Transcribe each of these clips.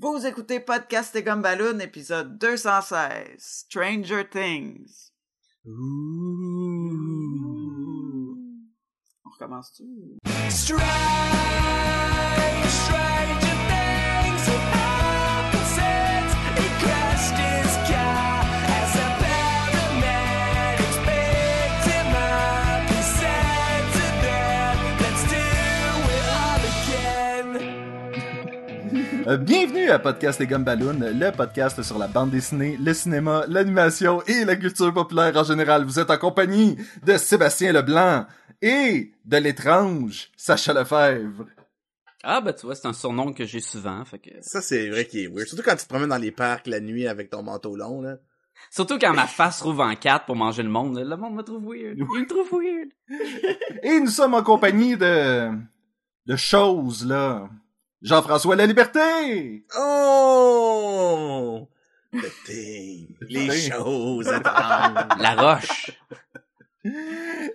Vous écoutez Podcast et Gumballoon, épisode 216, Stranger Things. On recommence-tu? Strange, stranger things bienvenue à Podcast et Gumballoon, le podcast sur la bande dessinée, le cinéma, l'animation et la culture populaire en général. Vous êtes en compagnie de Sébastien Leblanc et de l'étrange Sacha Lefebvre. Ah, bah, tu vois, c'est un surnom que j'ai souvent, fait que... Ça, c'est vrai qu'il est weird. Surtout quand tu te promènes dans les parcs la nuit avec ton manteau long, là. Surtout quand ma face rouvre en quatre pour manger le monde, le monde me trouve weird. Il me trouve weird. Et nous sommes en compagnie de... de choses, là. Jean-François La Liberté! Oh! Thing. Les choses étranges. La roche.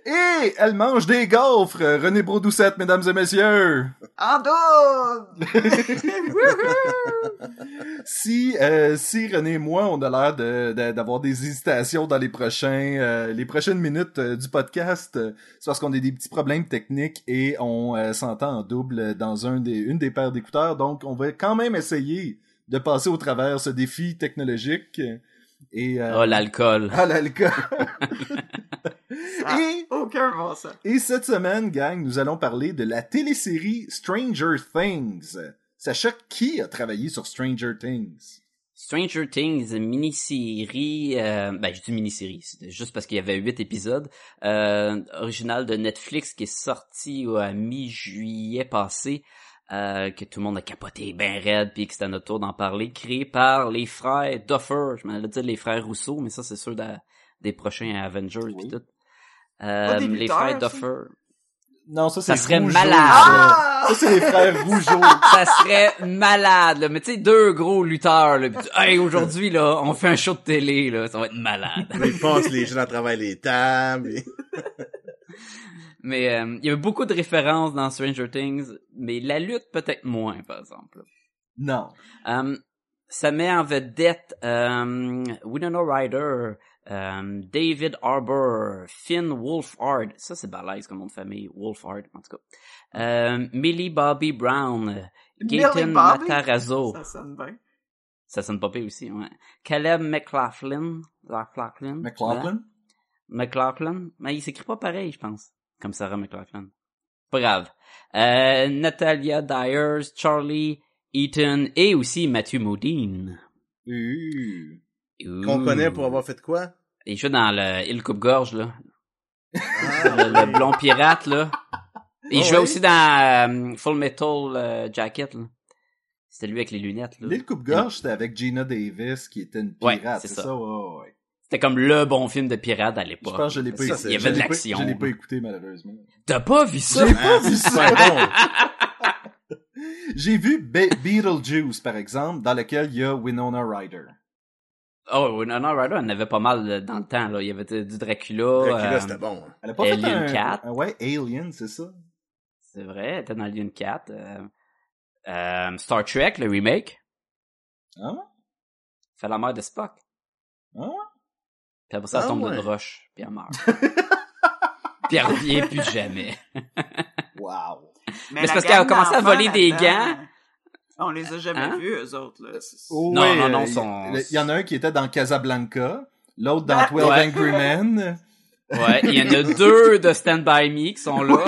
Et elle mange des gaufres, René Brodoucette, mesdames et messieurs! En double! si euh, si René et moi on a l'air de- de- d'avoir des hésitations dans les prochains euh, les prochaines minutes euh, du podcast, c'est parce qu'on a des petits problèmes techniques et on s'entend en double dans un des une des paires d'écouteurs, donc on va quand même essayer de passer au travers ce défi technologique et euh, Oh, l'alcool. ah, l'alcool. Ah, et Aucun bon sens. et cette semaine, gang, nous allons parler de la télésérie Stranger Things. Sacha, qui a travaillé sur Stranger Things? Stranger Things, mini-série, euh, ben, je dis mini-série, c'était juste parce qu'il y avait huit épisodes, euh, original de Netflix qui est sorti à mi-juillet passé, euh, que tout le monde a capoté ben raide, puis que c'était à notre tour d'en parler, créé par les frères Duffer, je m'en allais dire les frères Rousseau, mais ça c'est sûr de- des prochains Avengers Oui. puis tout. Pas Euh, les frères? Duffer. Non, ça, serait Rougeau, malade. ça. Ah! Ça, c'est les frères Rougeau. ça serait malade, là. Mais tu sais, deux gros lutteurs, là. Pis tu- hey, aujourd'hui, là, on fait un show de télé, là. Ça va être malade. Ils passent les gens à travers les tables. et- mais euh, il y avait beaucoup de références dans Stranger Things, mais la lutte peut-être moins, par exemple. Non. Euh, ça met en vedette euh, Winona Ryder, euh, David Harbour, Finn Wolfhard. Ça, c'est balèze comme nom de famille. Wolfhard, en tout cas. Euh, Millie Bobby Brown, Gaten? Matarazzo. Ça sonne bien. Ça sonne pas pire aussi, ouais. Caleb McLaughlin. McLaughlin. McLaughlin? McLaughlin? Mais il s'écrit pas pareil, je pense. Comme Sarah McLaughlin. Pas grave. Euh, Natalia Dyers, Charlie Eaton et aussi Matthew Modine. Qu'on connaît pour avoir fait quoi? Il joue dans le Il coupe-gorge, là. Ah, Le, le blond pirate, là. Il Ah jouait ouais? aussi dans euh, Full Metal euh, Jacket, là. C'était lui avec les lunettes, là. L'île Coupe-Gorge, c'était avec Gina Davis, qui était une Ouais, pirate, c'est c'est ça. ça? Ouais, ouais. C'était comme le bon film de pirate à Je l'époque. pense que je l'ai pas écouté. Il y Je avait de l'ai pas- l'action. Je l'ai pas écouté, malheureusement. T'as pas vu ça? J'ai pas Ah, vu ça! J'ai vu Be- Beetlejuice, par exemple, dans lequel il y a Winona Ryder. Oh, Winona Ryder, elle en avait pas mal euh, dans le temps, là. Il y avait du Dracula. Dracula, euh, c'était bon. hein. Elle a pas Alien fait un... 4. un- Ouais, Alien, c'est ça? C'est vrai, elle était dans Alien 4. Euh, euh, Star Trek, le remake. Ah? Fait la mère de Spock. Ah? Puis après ça, elle Ah tombe ouais. d'une roche, puis elle meurt. puis elle revient plus jamais. Wow! Mais c'est parce qu'elle a commencé à voler des là-dedans, On les a jamais Hein? vus, eux autres, là. C'est- Oh, Non, non, non, euh, son- Il y en a un qui était dans Casablanca, l'autre dans Ah, 12 ouais. Angry Men. Ouais, il y en a deux de Stand By Me qui sont là.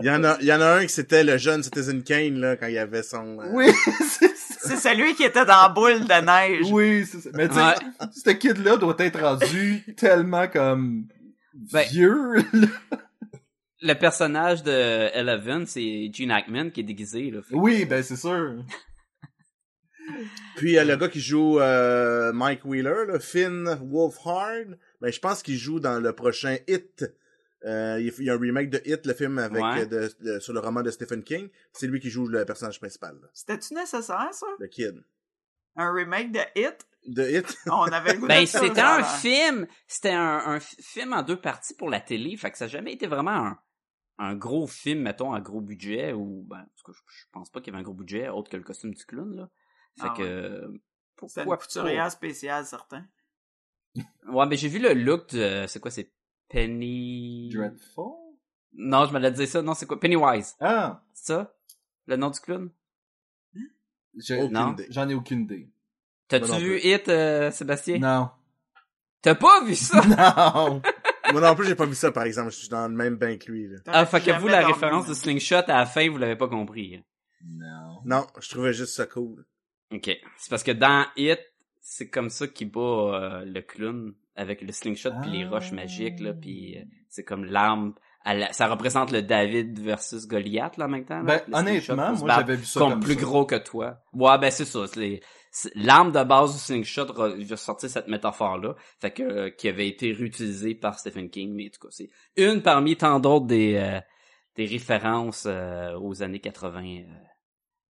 Il y en a, il y en a un qui c'était le jeune Citizen Kane, là, quand il avait son... euh, Oui, c'est ça. C'est celui qui était dans la boule de neige. Oui, c'est ça. Mais tu sais, Ouais. ce kid-là doit être rendu tellement comme Ben- vieux. là. Le personnage de Eleven, c'est Gene Hackman qui est déguisé, là. Oui, ben c'est sûr. Puis euh, le gars qui joue euh, Mike Wheeler, là, Finn Wolfhard, ben je pense qu'il joue dans le prochain Hit. Euh, il y a un remake de Hit, le film avec Ouais. de, de- sur le roman de Stephen King. C'est lui qui joue le personnage principal, C'était-tu nécessaire, ça? le kid. Un remake de Hit? De Hit. On avait le goût Ben, c'était un film, c'était un, un fi- film en deux parties pour la télé, fait que ça n'a jamais été vraiment un, un gros film, mettons, à gros budget, ou ben, en tout cas, je, je pense pas qu'il y avait un gros budget, autre que le costume du clown, là. Fait Ah que, ouais. euh, C'est une pourquoi couturière spéciale, certain. Ouais, mais j'ai vu le look de, c'est quoi, c'est Penny... Dreadful? Non, je m'allais dire ça, non, c'est quoi? Pennywise. Ah! C'est ça? Le nom du clown? je- Aucune non. idée. J'en ai aucune idée. T'as-tu vu. Hit, euh, Sébastien? Non. T'as pas vu ça? Non! Moi non plus, j'ai pas vu ça, par exemple. Je suis dans le même bain que lui, là. Ah, fait que vous, la référence de. Slingshot à la fin, vous l'avez pas compris. hein. Non. Non, je trouvais juste ça cool. Ok. C'est parce que dans Hit, c'est comme ça qu'il bat euh, le clown avec le slingshot puis les Ah. roches magiques là, puis euh, c'est comme l'arme. la- Ça représente le David versus Goliath là en même temps. là, Ben, le slingshot honnêtement, moi, j'avais vu ça comme plus ça. gros que toi. Ouais, ben c'est ça. c'est les- c'est- L'arme de base du slingshot va sortir cette métaphore là, fait que euh, qui avait été réutilisée par Stephen King, mais en tout cas c'est une parmi tant d'autres des euh, des références euh, aux années 80 euh,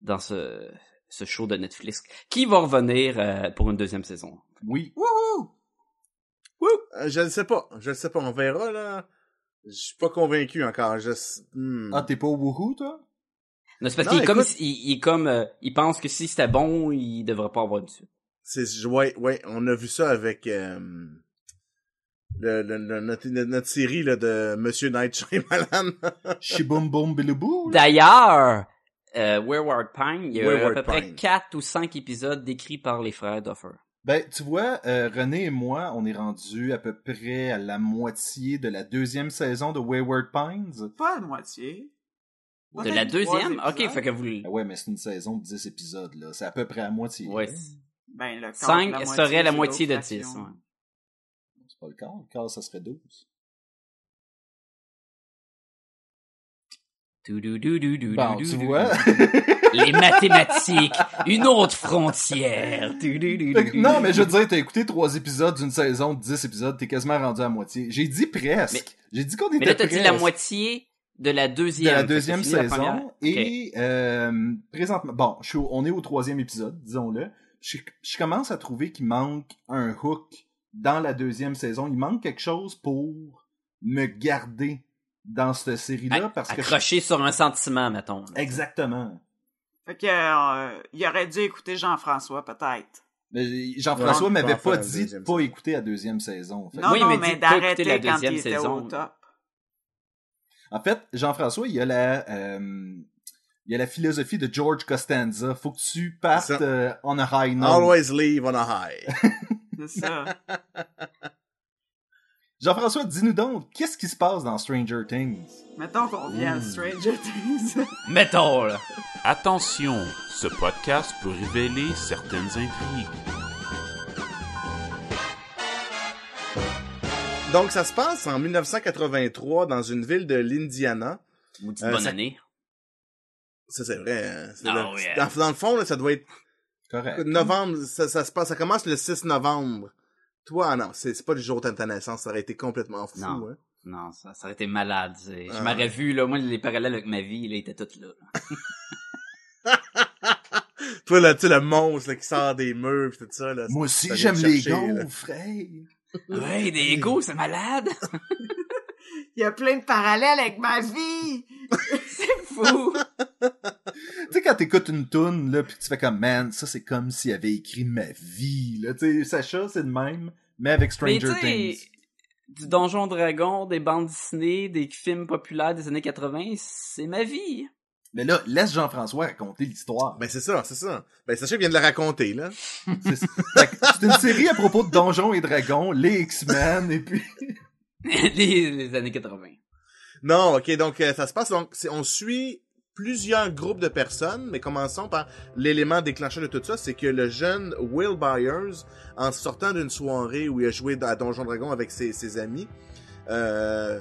dans ce ce show de Netflix qui va revenir euh, pour une deuxième saison. Oui. Wouhou! Euh, je ne sais pas. Je ne sais pas. On verra, là. Je suis pas convaincu encore. Je... hmm. Ah, t'es pas au woohoo, toi? Non, c'est parce qu'il est comme il, il est comme euh, il pense que si c'était bon, il devrait pas avoir de suite. C'est, ouais, ouais, on a vu ça avec euh, le, le- le- notre, notre série là, de Monsieur Night Shyamalan. Shiboum boum bilibou. D'ailleurs, euh, Wayward Pine, il y a Wayward à peu près Pine. quatre ou cinq épisodes décrits par les frères Duffer. Ben, tu vois, euh, René et moi, on est rendu à peu près à la moitié de la deuxième saison de Wayward Pines. Pas à moitié. De la deuxième? Ok, fait fait que vous... Ben ouais, mais c'est une saison de 10 épisodes, là. C'est à peu près à moitié. Ouais. Ben, le quart, Cinq la serait la moitié de l'autre 10. fraction. ouais. C'est pas le quart. Le quart, ça serait 12. Bon, tu vois? Les mathématiques, une autre frontière. Non, mais je veux dire, t'as écouté trois épisodes d'une saison de 10 épisodes, t'es quasiment rendu à moitié. J'ai dit presque. J'ai dit qu'on était Mais là, t'as dit la moitié de la de deuxième. la Fait que deuxième la saison. Et euh, présentement, bon, je suis au- on est au troisième épisode, disons-le. Je, je commence à trouver qu'il manque un hook dans la deuxième saison. Il manque quelque chose pour me garder dans cette série-là parce que Accroché sur un sentiment, mettons. exactement. Fait que, euh, il aurait dû écouter Jean-François, peut-être. Mais Jean-François Ouais, m'avait pas dit de pas écouter la deuxième saison. Fait Non, Oui, non, mais d'arrêter la quand deuxième il était saison. au top. En fait, Jean-François, il y a la, euh, il y a la philosophie de George Costanza. Faut que tu partes euh, on a high note. Always leave on a high. C'est ça. Jean-François, dis-nous donc, qu'est-ce qui se passe dans Stranger Things? Mettons qu'on vient à Stranger Things. Mettons, là. Attention, ce podcast peut révéler certaines intrigues. Donc, ça se passe en 1983 dans une ville de l'Indiana. Maudite Euh, bonne ça- année. Ça, c'est vrai. hein. Ah le- dans, dans le fond, là, ça doit être Correct. novembre. Ça, ça se passe, ça commence le 6 novembre. Toi, ah non, c'est c'est pas le jour de ta naissance. Ça aurait été complètement fou. Non. hein. Non, ça, ça aurait été malade. Je Ah. m'aurais vu, là, moi, les parallèles avec ma vie, là, étaient tous là. Toi, là, tu sais, le monstre là, qui sort des murs pis tout ça. Là, Moi aussi, j'aime les chercher, là. gaufres, hey. Ouais, des c'est malade. Il y a plein de parallèles avec ma vie. c'est fou. Tu sais, quand t'écoutes une toune, là, pis tu fais comme, man, ça, c'est comme s'il avait écrit ma vie, là. Tu sais, Sacha, c'est le même, mais avec Mais Stranger tu Things. sais, du Donjon Dragon, des bandes dessinées, des films populaires des années 80, c'est ma vie. Mais là, laisse Jean-François raconter l'histoire. Ben, c'est ça, c'est ça. Ben, Sacha vient de la raconter, là. C'est fait que c'est une série à propos de Donjons et Dragons, les X-Men, et puis... les, les années 80. Non, ok, donc euh, ça se passe, donc on suit plusieurs groupes de personnes, mais commençons par l'élément déclencheur de tout ça, c'est que le jeune Will Byers, en sortant d'une soirée où il a joué à Donjon Dragon avec ses, ses amis, euh,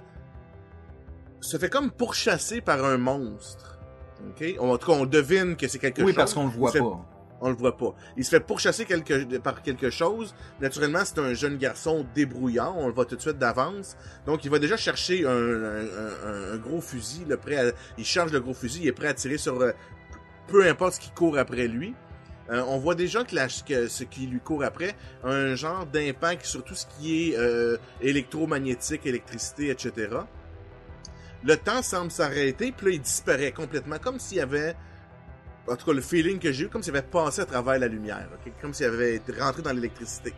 se fait comme pourchasser par un monstre. Ok, en tout cas, on devine que c'est quelque Oui, chose. parce qu'on le voit fait- pas. On le voit pas. Il se fait pourchasser par quelque chose. Naturellement, c'est un jeune garçon débrouillant. On le voit tout de suite d'avance. Donc, il va déjà chercher un, gros fusil. Il charge le gros fusil. Il est prêt à tirer sur euh, peu importe ce qui court après lui. Euh, on voit déjà que, ce qui lui court après, un genre d'impact sur tout ce qui est euh, électromagnétique, électricité, etc. le temps semble s'arrêter, puis là, il disparaît complètement, comme s'il y avait, en tout cas, le feeling que j'ai eu, comme s'il avait passé à travers la lumière, ok? comme s'il avait été rentré dans l'électricité.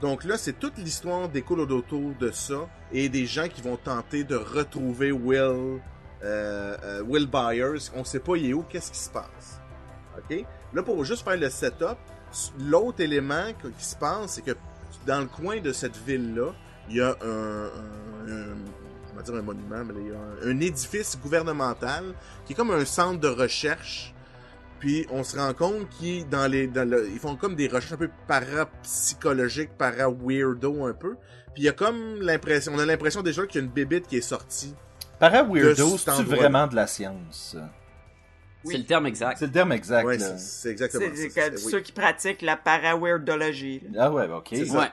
Donc là, c'est toute l'histoire des cours autour de ça, et des gens qui vont tenter de retrouver Will, euh, euh, Will Byers. On sait pas il est où, qu'est-ce qui se passe. OK? Là, pour juste faire le setup, l'autre élément qui se passe, c'est que dans le coin de cette ville-là, il y a un- on va dire un monument, mais il y a un, un édifice gouvernemental qui est comme un centre de recherche. Puis on se rend compte qu'ils dans les, dans le- ils font comme des recherches un peu parapsychologiques, para-weirdo un peu. Puis il y a comme l'impression, on a l'impression déjà qu'il y a une bébite qui est sortie. Para-weirdo, c'est vraiment de la science? C'est le terme exact. C'est le terme exact, Ouais, c'est exactement C'est ça. c'est- oui. ceux qui pratiquent la para-weirdologie. Ah ouais, ok. C'est ça. Ouais.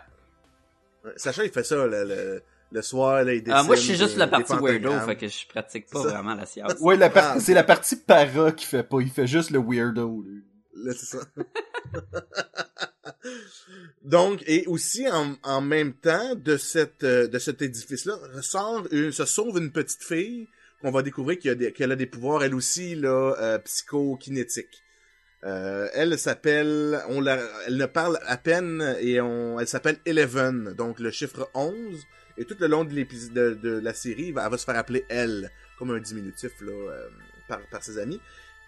Ouais, Sacha, il fait ça le, le, le soir, là, il Ah, moi, je suis juste des- la partie weirdo, fait que je pratique pas vraiment la science. Ouais, la par- Ah. c'est la partie para qui fait pas, il fait juste le weirdo, lui. Là, c'est ça. Donc, et aussi en, en même temps de cette euh, de cet édifice-là, ressort une- se sauve une petite fille qu'on va découvrir qui a qu'elle a des pouvoirs, elle aussi là, euh, psychokinétiques. Euh, elle s'appelle, on la, elle ne parle à peine et on, elle s'appelle Eleven, donc le chiffre 11. Et tout le long de l'épisode de, de la série, elle va, elle va se faire appeler elle, comme un diminutif là, euh, par, par ses amis.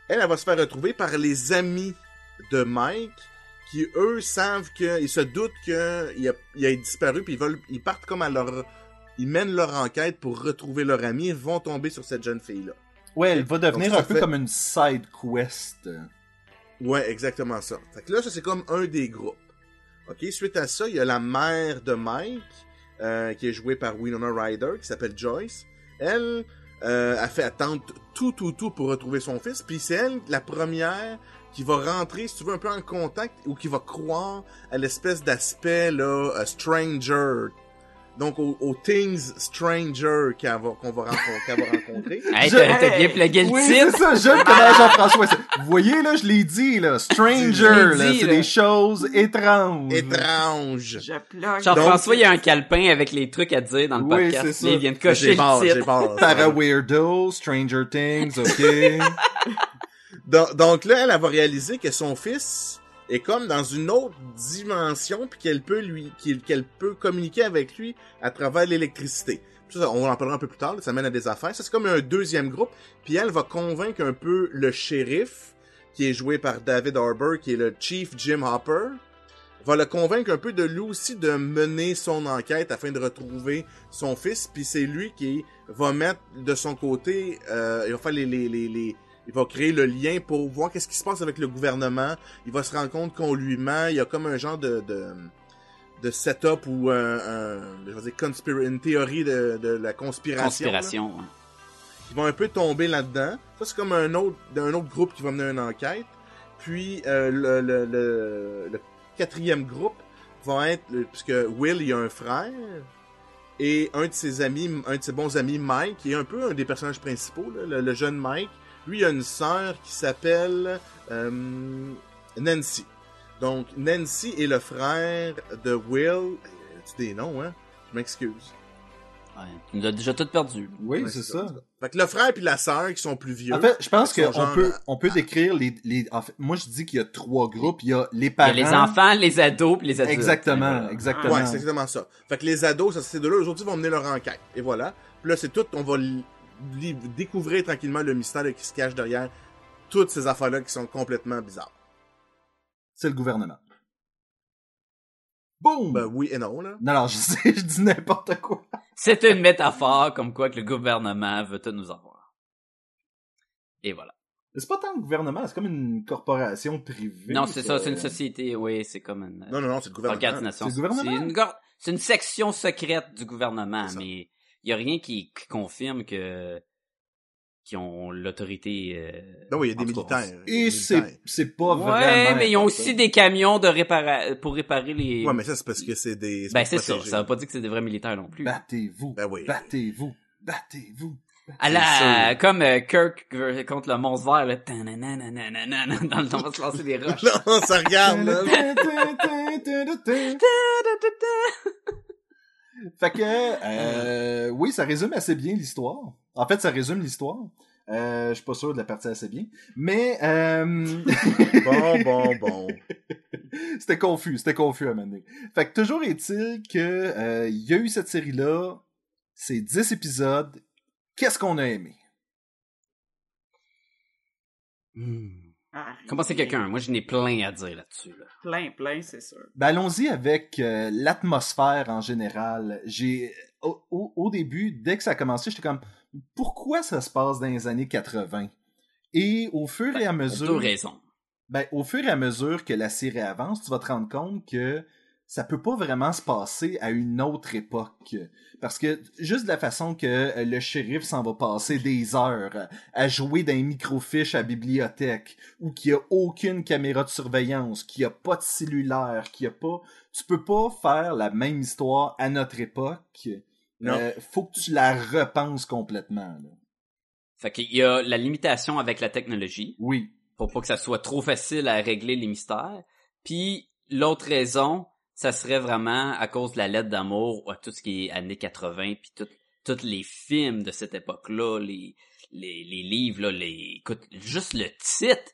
Elle, elle va se faire retrouver par les amis de Mike, qui eux savent que, ils se doutent que il a, il a disparu, puis ils veulent, ils partent comme à leur, ils mènent leur enquête pour retrouver leur ami, et vont tomber sur cette jeune fille là. Ouais, elle va devenir Donc, un peu comme une side quest. Ouais, exactement ça. Fait que là, ça c'est comme un des groupes. Ok, suite à ça, il y a la mère de Mike, euh, qui est jouée par Winona Ryder, qui s'appelle Joyce. Elle euh, a fait attendre tout, tout, tout pour retrouver son fils. Puis c'est elle, la première, qui va rentrer, si tu veux, un peu en contact, ou qui va croire à l'espèce d'aspect, là, euh, stranger. Donc, au, au Things Stranger qu'elle va- qu'on va, rencontrer- qu'elle va rencontrer. Hey, Je- t'as t'as bien plugué le Oui, c'est ça, j'aime comment Jean-François. c'est- Vous voyez, là, je l'ai dit, là. Stranger, Je là. C'est là. des choses étranges. Étrange. Je plug. Jean-François, Donc- il y a un calepin avec les trucs à dire dans le Oui, podcast. c'est ça. Il vient de cocher J'ai le peur, j'ai peur. Para-weirdo, Stranger Things, ok. Donc, donc là, elle, elle va réaliser que son fils est comme dans une autre dimension, puis qu'elle peut lui, qu'elle peut communiquer avec lui à travers l'électricité. On en parlera un peu plus tard, ça mène à des affaires. Ça, c'est comme un deuxième groupe, puis elle va convaincre un peu le shérif, qui est joué par David Harbour, qui est le Chief Jim Hopper, va le convaincre un peu de lui aussi de mener son enquête afin de retrouver son fils, puis c'est lui qui va mettre de son côté, euh, il va faire les- il va créer le lien pour voir qu'est-ce qui se passe avec le gouvernement. Il va se rendre compte qu'on lui ment. Il y a comme un genre de, de, de setup ou un, un- je vais dire conspira- une théorie de, de la conspiration. là. Conspiration. ouais. Ils vont un peu tomber là-dedans. Ça, c'est comme un autre, un autre groupe qui va mener une enquête. Puis, euh, le, le, le, le quatrième groupe va être, puisque Will, il a un frère, et un de ses amis, un de ses bons amis, Mike, qui est un peu un des personnages principaux, là, le, le jeune Mike, lui, il a une sœur qui s'appelle euh, Nancy. Donc, Nancy est le frère de Will. Tu des noms, hein? Je m'excuse. Ouais, tu nous as déjà tout perdu. Oui, Ouais, c'est ça. Fait que le frère puis la sœur qui sont plus vieux. En fait, je pense qu'on genre- peut, on peut décrire les, les, en fait, moi je dis qu'il y a trois groupes. Il y a les Il y parents. a les enfants, les ados, puis les adultes. Exactement, exactement. Ouais, c'est exactement ça. Fait que les ados, ça, ces deux-là, aujourd'hui, vont mener leur enquête. Et voilà. Puis là, c'est tout, on va découvrir tranquillement le mystère qui se cache derrière toutes ces affaires-là qui sont complètement bizarres. C'est le gouvernement. Boum! Ben oui et non, là. Non, non, je sais, je dis n'importe quoi. C'est une métaphore comme quoi que le gouvernement veut tout nous avoir. Et voilà. Mais c'est pas tant le gouvernement, c'est comme une corporation privée. Non, c'est ça, c'est une société, oui, c'est comme une Non, non, non, c'est le gouvernement. organisation. C'est le gouvernement? C'est une, section secrète du gouvernement, mais il y a rien qui, qui confirme que qui ont l'autorité. euh, Non, oui, il y a des militaires. Et Des c'est, c'est pas Ouais, vraiment. mais ils ont aussi des camions de répara- pour réparer les. Ouais, mais ça, c'est parce que c'est des... Ben c'est ça. Ça veut pas dire que c'est des vrais militaires non plus. Battez-vous. Ben oui. Battez-vous. Battez-vous. À la, comme euh, Kirk euh, contre le monstre vert, là, dans le temps, on va se lancer des roches. Non, ça regarde, là. Fait que, euh, oui, ça résume assez bien l'histoire. En fait, ça résume l'histoire. Euh, je suis pas sûr de la partie assez bien. Mais, euh... Bon, bon, bon. c'était confus, c'était confus à un moment donné. Fait que toujours est-il que euh, il y a eu cette série-là, c'est 10 épisodes. Qu'est-ce qu'on a aimé? Hmm. Comment c'est quelqu'un? Moi, je n'ai plein à dire là-dessus. Là. Plein, plein, c'est sûr. Ben, allons-y avec euh, l'atmosphère en général. J'ai au, au- au début, dès que ça a commencé, j'étais comme pourquoi ça se passe dans les années 80 Et au fur et à Pour deux mesure, raisons. ben, au fur et à mesure que la série avance, tu vas te rendre compte que ça peut pas vraiment se passer à une autre époque. Parce que juste de la façon que euh, le shérif s'en va passer des heures à jouer d'un microfiche à bibliothèque, ou qu'il y a aucune caméra de surveillance, qu'il y a pas de cellulaire, qu'il y a pas... Tu peux pas faire la même histoire à notre époque. Non. Euh, faut que tu la repenses complètement. là. Fait qu'il y a la limitation avec la technologie, Oui. pour pas que ça soit trop facile à régler les mystères. Puis l'autre raison, ça serait vraiment à cause de la lettre d'amour à tout ce qui est années 80 puis tout tous les films de cette époque-là, les, les, les livres, là, les, écoute, juste le titre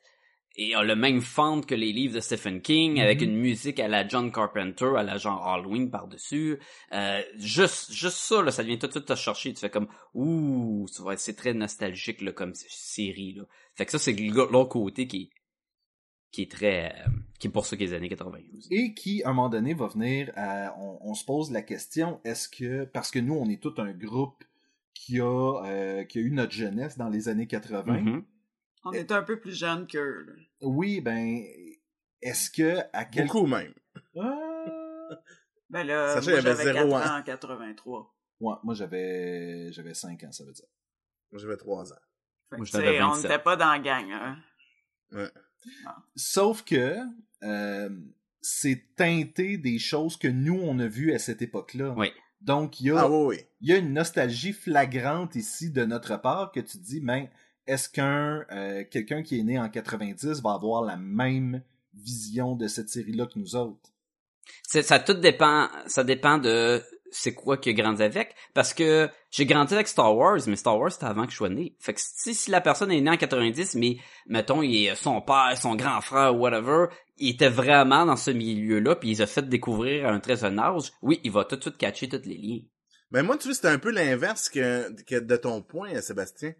et a le même fond que les livres de Stephen King, avec Mhm. une musique à la John Carpenter, à la genre Halloween par-dessus. Euh, juste, juste ça, là, ça devient tout de suite te chercher. Tu fais comme, ouh, c'est très nostalgique, là, comme série, là. Fait que ça, c'est l'autre côté qui, qui est très, euh, qui est pour ça les années 80. aussi. et qui, à un moment donné, va venir à... On, on se pose la question, est-ce que... Parce que nous, on est tout un groupe qui a, euh, qui a eu notre jeunesse dans les années 80. Mhm. On est un peu plus jeunes qu'eux. là. Oui, ben... Est-ce que... à quel... Beaucoup même. Ah! Ben là, moi, j'avais zéro 4 ans. en 83. Ouais, moi, j'avais... J'avais 5 ans, ça veut dire. J'avais trois ans. Fait que, Moi, on 27. n'était pas dans la gang. Hein. Sauf que... euh, c'est teinté des choses que nous, on a vues à cette époque-là. Oui. Donc, il y a... Ah oui, oui. il y a une nostalgie flagrante ici de notre part que tu te dis, ben, est-ce qu'un euh, quelqu'un qui est né en 90 va avoir la même vision de cette série-là que nous autres? C'est- ça tout dépend, ça dépend de c'est quoi que grandi avec? Parce que j'ai grandi avec Star Wars, mais Star Wars c'était avant que je sois né. Fait que si, si la personne est née en 90, mais mettons, il son père, son grand frère, whatever, il était vraiment dans ce milieu-là, puis il a fait découvrir un très jeune âge, oui, il va tout de suite catcher tous les liens. Ben moi, tu vois, c'était un peu l'inverse que, que de ton point, Sébastien.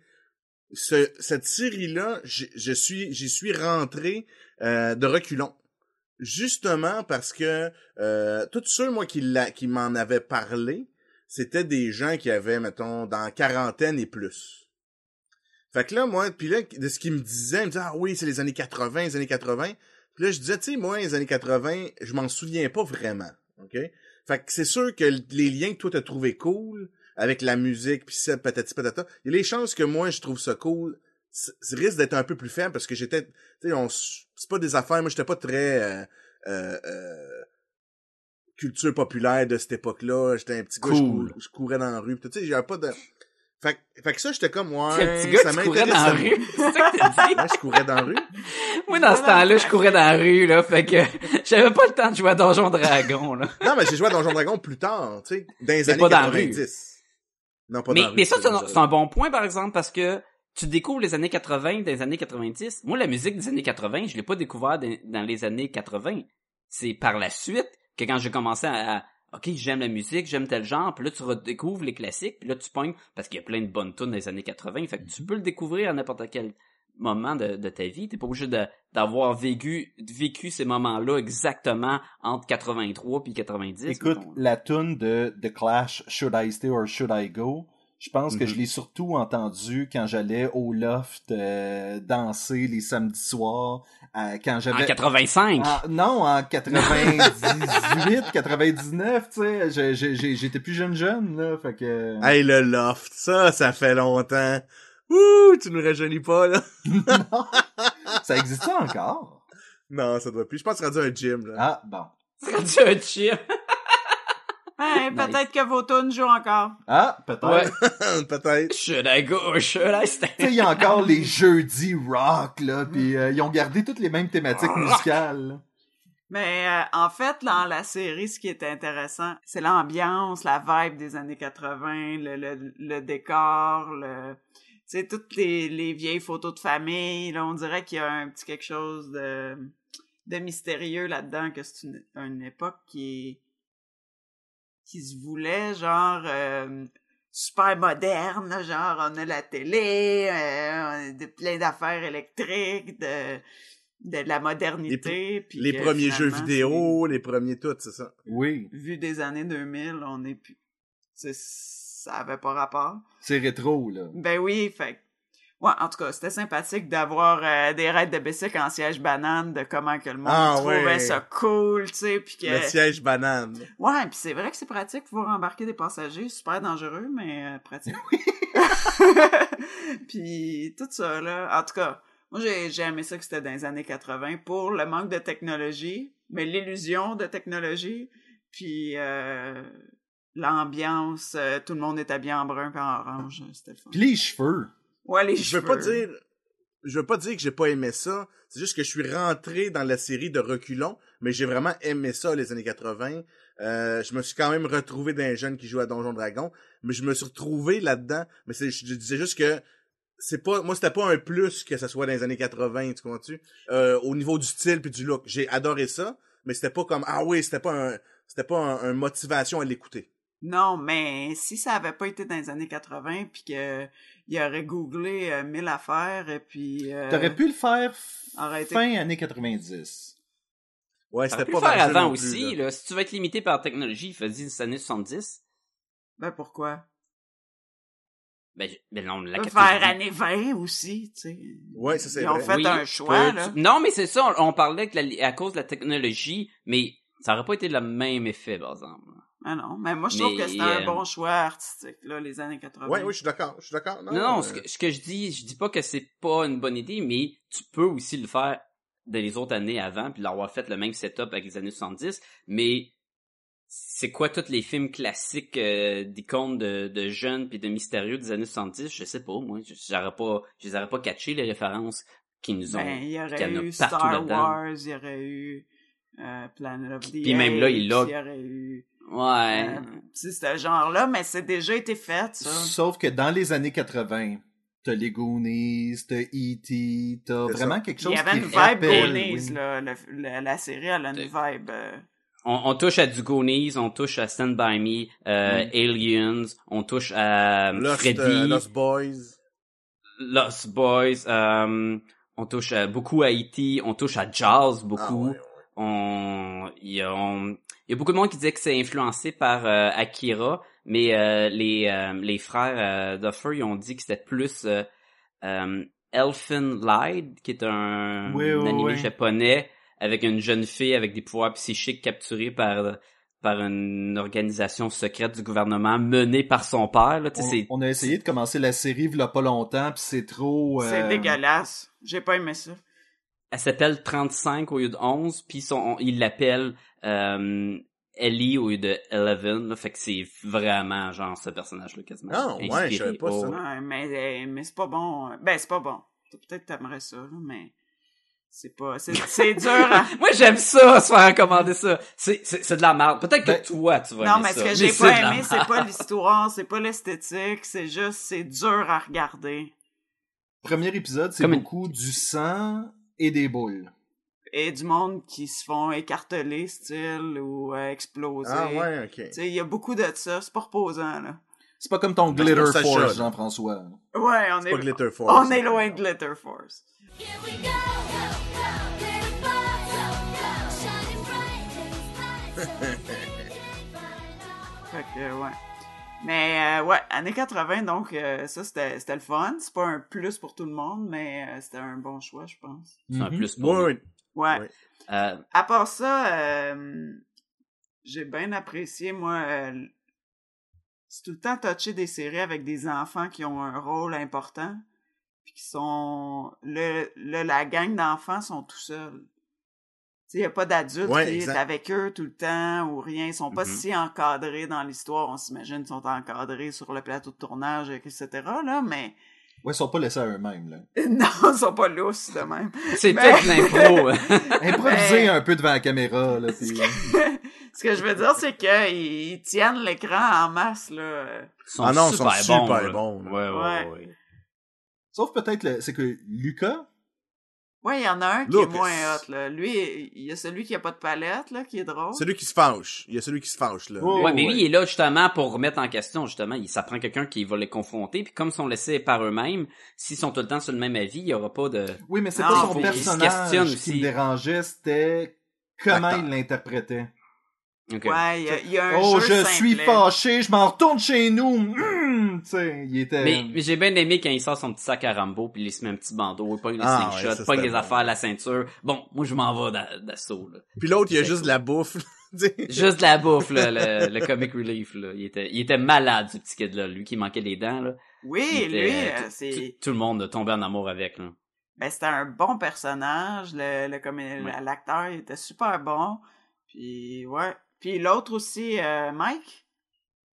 Ce, cette série-là, je je suis, j'y suis rentré euh, de reculons. Justement parce que euh, tous ceux, moi, qui, l'a- qui m'en avaient parlé, c'était des gens qui avaient, mettons, dans quarantaine et plus. Fait que là, moi, puis là, de ce qu'ils me disaient, ils me disaient, ah oui, c'est les années 80, les années 80. Puis là, je disais, tu sais, moi, les années 80, je m'en souviens pas vraiment, OK? Fait que c'est sûr que les liens que toi t'as trouvé cool, avec la musique, puis ça, patati patata, il y a les chances que moi, je trouve ça cool, risque d'être un peu plus faible, parce que j'étais, tu sais, on c'est pas des affaires, moi, j'étais pas très... euh, euh, euh, culture populaire de cette époque-là. J'étais un petit gars, je, je courais dans la rue. Tu sais, j'avais pas de... Fait, que- fait que ça, j'étais comme, ouais, petit gars ça qui courait dans la rue. C'est ça que t'as dit? Ouais, je courais dans la rue. Moi, dans ce temps-là, je courais dans la rue, là, fait que j'avais pas le temps de jouer à Donjon Dragon, là. Non, mais j'ai joué à Donjon Dragon plus tard, tu sais, dans les années pas dans la rue. 90. Non, pas Mais, dans la rue, mais ça, un, c'est un bon point, par exemple, parce que tu découvres les années 80 des années 90. Moi, la musique des années 80, je l'ai pas découvert dans, les années 80. C'est par la suite que quand j'ai commencé à, à, OK, j'aime la musique, j'aime tel genre, puis là, tu redécouvres les classiques, puis là, tu pognes, parce qu'il y a plein de bonnes tunes des années 80, fait que tu peux le découvrir à n'importe quel moment de, de ta vie. T'es pas obligé d'avoir vécu, vécu ces moments-là exactement entre 83 puis 90. Écoute, mettons. la tune de The Clash, Should I Stay or Should I Go, je pense que je l'ai surtout entendu quand j'allais au loft euh, danser les samedis soirs, euh, quand en j'avais... 85. En- non, en 98, 99, tu sais, j'ai- j'ai- j'ai- j'étais plus jeune jeune, là, fait que... Hey, le loft, ça, ça fait longtemps. Ouh, tu nous rajeunis pas, là. Ça existe encore? Non, ça doit plus. Je pense que c'est rendu un gym, là. Ah, bon. C'est rendu un chip. Nice. peut-être que vos tunes jouent encore. Ah, peut-être. Ouais. Peut-être. Should I go or should I stay? Tu sais, il y a encore les jeudis rock, là, puis euh, ils ont gardé toutes les mêmes thématiques musicales. Mais euh, en fait, dans la série, ce qui est intéressant, c'est l'ambiance, la vibe des années 80, le, le, le décor, le... Tu sais, toutes les, les vieilles photos de famille, là, on dirait qu'il y a un petit quelque chose de, de mystérieux là-dedans, que c'est une, une époque qui est qui se voulait genre euh, super moderne, genre on a la télé, euh, de plein d'affaires électriques, de de la modernité, puis Les premiers jeux vidéo, les premiers tout, c'est ça? Oui, Vu des années 2000, on est plus... Ça avait pas rapport. c'est rétro, là. Ben oui, fait que- Ouais, en tout cas, c'était sympathique d'avoir euh, des raids de bicycle en siège banane, de comment que le monde Ah, trouvait ouais. ça cool, tu sais, puis que... Le siège banane. Ouais, puis c'est vrai que c'est pratique pour embarquer des passagers, super dangereux, mais euh, pratique. puis tout ça, là, en tout cas, moi j'ai j'ai aimé ça que c'était dans les années 80 pour le manque de technologie, mais l'illusion de technologie, puis euh, l'ambiance, euh, tout le monde est habillé en brun puis en orange, c'était le fun. Puis les cheveux. Ouais, les Je veux pas dire, je veux pas dire que j'ai pas aimé ça. C'est juste que je suis rentré dans la série de reculons, mais j'ai vraiment aimé ça les années 80. Euh, je me suis quand même retrouvé dans les jeunes qui jouent à Donjon Dragon, mais je me suis retrouvé là-dedans. Mais c'est, je disais juste que c'est pas, moi c'était pas un plus que ça soit dans les années 80, tu comprends-tu? Euh, au niveau du style puis du look, j'ai adoré ça, mais c'était pas comme ah oui, c'était pas un, c'était pas un, un motivation à l'écouter. Non, mais si ça avait pas été dans les années 80 puis que il aurait googlé euh, mille affaires et puis euh, T'aurais pu le faire fin années 90. Ouais, Ça c'était pu pas le faire avant plus, aussi, là. là. Si tu veux être limité par la technologie, fais-y les années 70. Ben pourquoi? Ben, ben non, la faire année 20 aussi, tu sais. Ouais, ça, c'est Ils ont vrai. fait Oui, un choix, là. tu- Non, mais c'est ça, on, on parlait que la- à cause de la technologie, mais ça aurait pas été le même effet, par exemple. Ah non, mais moi je trouve Mais, que c'était un euh, bon choix artistique, là, les années 80. Ouais, oui, je suis d'accord, je suis d'accord. Non, non, euh, ce, que, ce que je dis, je dis pas que c'est pas une bonne idée, mais tu peux aussi le faire dans les autres années avant, puis l'avoir fait le même setup avec les années 70, mais c'est quoi tous les films classiques euh, d'icônes de, de jeunes puis de mystérieux des années 70? Je sais pas, moi. Je- J'aurais pas, je les aurais pas catché les références qui nous ont... Ben, il y aurait eu partout Star. Wars, il y aurait eu euh, Planet of the Puis même là, il l'a- Apes, il y aurait eu... Ouais. Euh, c'est ce genre-là, mais c'est déjà été fait, ça. Sauf que dans les années 80, t'as les Goonies, t'as E.T., t'as vraiment ça. quelque Il chose y avait qui une vibe rappelle, Goonies, oui. là. Le- le- la série, elle a une vibe... euh, On, on touche à du Goonies, on touche à Stand By Me, euh, Aliens, on touche à Lost, Freddy, euh, Lost Boys. Lost Boys, euh, on touche à, beaucoup à E.T., on touche à Jaws Ah, beaucoup. ouais, ouais. On, il y a, on- il y a beaucoup de monde qui disait que c'est influencé par euh, Akira, mais euh, les euh, les frères euh, Duffer ils ont dit que c'était plus euh, euh, Elfen Lied, qui est un, Oui, un oui, animé oui. japonais avec une jeune fille avec des pouvoirs psychiques capturés par par une organisation secrète du gouvernement menée par son père. Là, tu sais, On, on a essayé de commencer la série il y a pas longtemps, puis c'est trop... C'est dégueulasse. J'ai pas aimé ça. Elle s'appelle 35 au lieu de 11, puis son, il l'appelle euh, Ellie au lieu de Eleven, là, fait que c'est vraiment genre ce personnage-là quasiment. Ah, ouais, je savais pas ça. Oh, Ouais, mais, mais c'est pas bon. Ben, c'est pas bon. Peut-être que t'aimerais ça, là, mais c'est pas... C'est c'est dur à... Moi j'aime ça, se faire recommander ça. C'est, c'est, c'est de la merde. Peut-être que Ben, toi tu vas Non, aimer mais ce ça, que j'ai pas aimé, c'est pas l'histoire, c'est pas l'esthétique, c'est juste, c'est dur à regarder. Premier épisode, c'est Comme une- beaucoup du sang et des boules. Et du monde qui se font écarteler, style, ou euh, exploser. Ah ouais, ok. Tu sais, il y a beaucoup de ça, c'est pas reposant, là. C'est pas comme ton Glitter Force. Jean-François. Ouais, on est, Pas Glitter Force. on est loin de Glitter Force. Here we go, go, go, glitter so Fait que, ouais. Mais, euh, ouais, années 80, donc, euh, ça, c'était c'était le fun. C'est pas un plus pour tout le monde, mais euh, c'était un bon choix, je pense. C'est un Mhm. plus pour Ouais, nous. ouais. Euh, À part ça, euh, j'ai bien apprécié, moi, euh, c'est tout le temps touché des séries avec des enfants qui ont un rôle important, puis qui sont... Le, le- la gang d'enfants sont tout seuls. Il n'y a pas d'adulte Ouais, qui exact. est avec eux tout le temps ou rien. Ils sont pas Mhm. si encadrés dans l'histoire. On s'imagine qu'ils sont encadrés sur le plateau de tournage, etc., là, mais Ouais, ils sont pas laissés à eux-mêmes, là. Non, ils sont pas lousses de même. C'est Ben- peut-être l'impro. Improviser Ben- un peu devant la caméra, là. puis- Ce que je veux dire, c'est qu'ils ils tiennent l'écran en masse, là. Ils sont Ah non, ils super sont super bons. Ouais, ouais, Ouais. ouais. Sauf peut-être, le- c'est que Lucas, Ouais, il y en a un qui Lucas. est moins hot, là. Lui, il y a celui qui a pas de palette, là, qui est drôle. Celui qui se fâche. Il y a celui qui se fâche, là. Oh, Ouais, mais lui, il est là justement pour remettre en question, justement. Il, ça prend quelqu'un qui va les confronter. Puis comme ils sont laissés par eux-mêmes, s'ils sont tout le temps sur le même avis, il y aura pas de... oui, mais c'est pas son personnage qui me dérangeait, c'était comment L'acteur. il l'interprétait. Ok. Ouais, il y a, il y a un Oh, jeu je suis fâché, je m'en retourne chez nous. Hum, tu sais, il était. Mais, mais j'ai bien aimé quand il sort son petit sac à Rambo, puis il se met un petit bandeau, il pogne les Ah, ouais, pogne c'était les bon. affaires à la ceinture. Bon, moi je m'en vais d'a- d'assaut, là. Puis l'autre, il y a juste de la bouffe. Tu sais. Juste de la bouffe, là, le, le comic relief, là. Il était, il était malade, ce petit kid-là. Lui qui manquait des dents, là. Oui, lui, euh, tout- c'est... tout, le monde a tombé en amour avec, là. Ben, c'était un bon personnage. Le, le Ouais. L'acteur, il était super bon. Puis, ouais. Puis l'autre aussi, euh, Mike,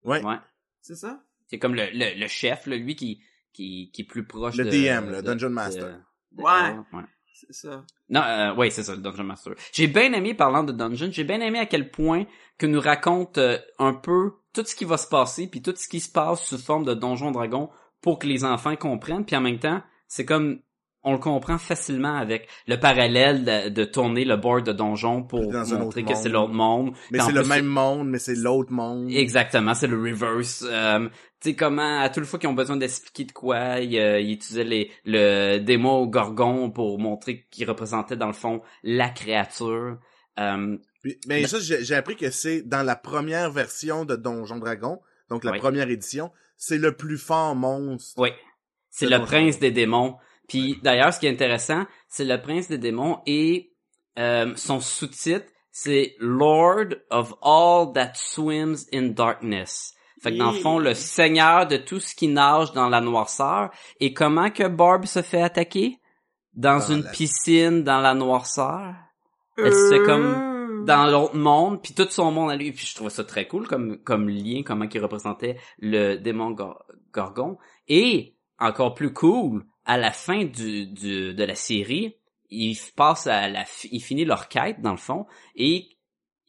Ouais. Ouais. c'est ça? C'est comme le, le, le chef, là, lui qui, qui, qui est plus proche Le de... DM, le Dungeon Master. de- Ouais. ouais. C'est ça. Non, euh, ouais, c'est ça, le Dungeon Master. J'ai bien aimé, parlant de Dungeon, j'ai bien aimé à quel point que nous raconte euh, un peu tout ce qui va se passer, puis tout ce qui se passe sous forme de Donjon Dragon pour que les enfants comprennent, puis en même temps, c'est comme on le comprend facilement avec le parallèle de, de tourner le board de donjon pour Dans montrer que c'est l'autre monde. Mais c'est le plus, même monde, mais c'est l'autre monde. Exactement, c'est le reverse. Euh, tu sais comment à toute fois qu'ils ont besoin d'expliquer de quoi, ils, euh, ils utilisaient les, le démo gorgon pour montrer qu'il représentait dans le fond la créature. Euh, Puis- mais ça, j'ai appris que c'est dans la première version de Donjon Dragon, donc la Oui. première édition, c'est le plus fort monstre. oui, c'est le prince des démons. Puis d'ailleurs, ce qui est intéressant, c'est le prince des démons et euh, son sous-titre, c'est Lord of all that swims in darkness. Fait que dans le fond, le seigneur de tout ce qui nage dans la noirceur. Et comment que Barb se fait attaquer? Dans, Dans une la- piscine dans la noirceur. Elle se fait comme Euh, dans l'autre monde, puis tout son monde à lui. Puis je trouvais ça très cool comme comme lien, comment il représentait le démon Gor- Gorgon. Et encore plus cool, à la fin du, du de la série, ils passent à la, ils finissent leur quête dans le fond et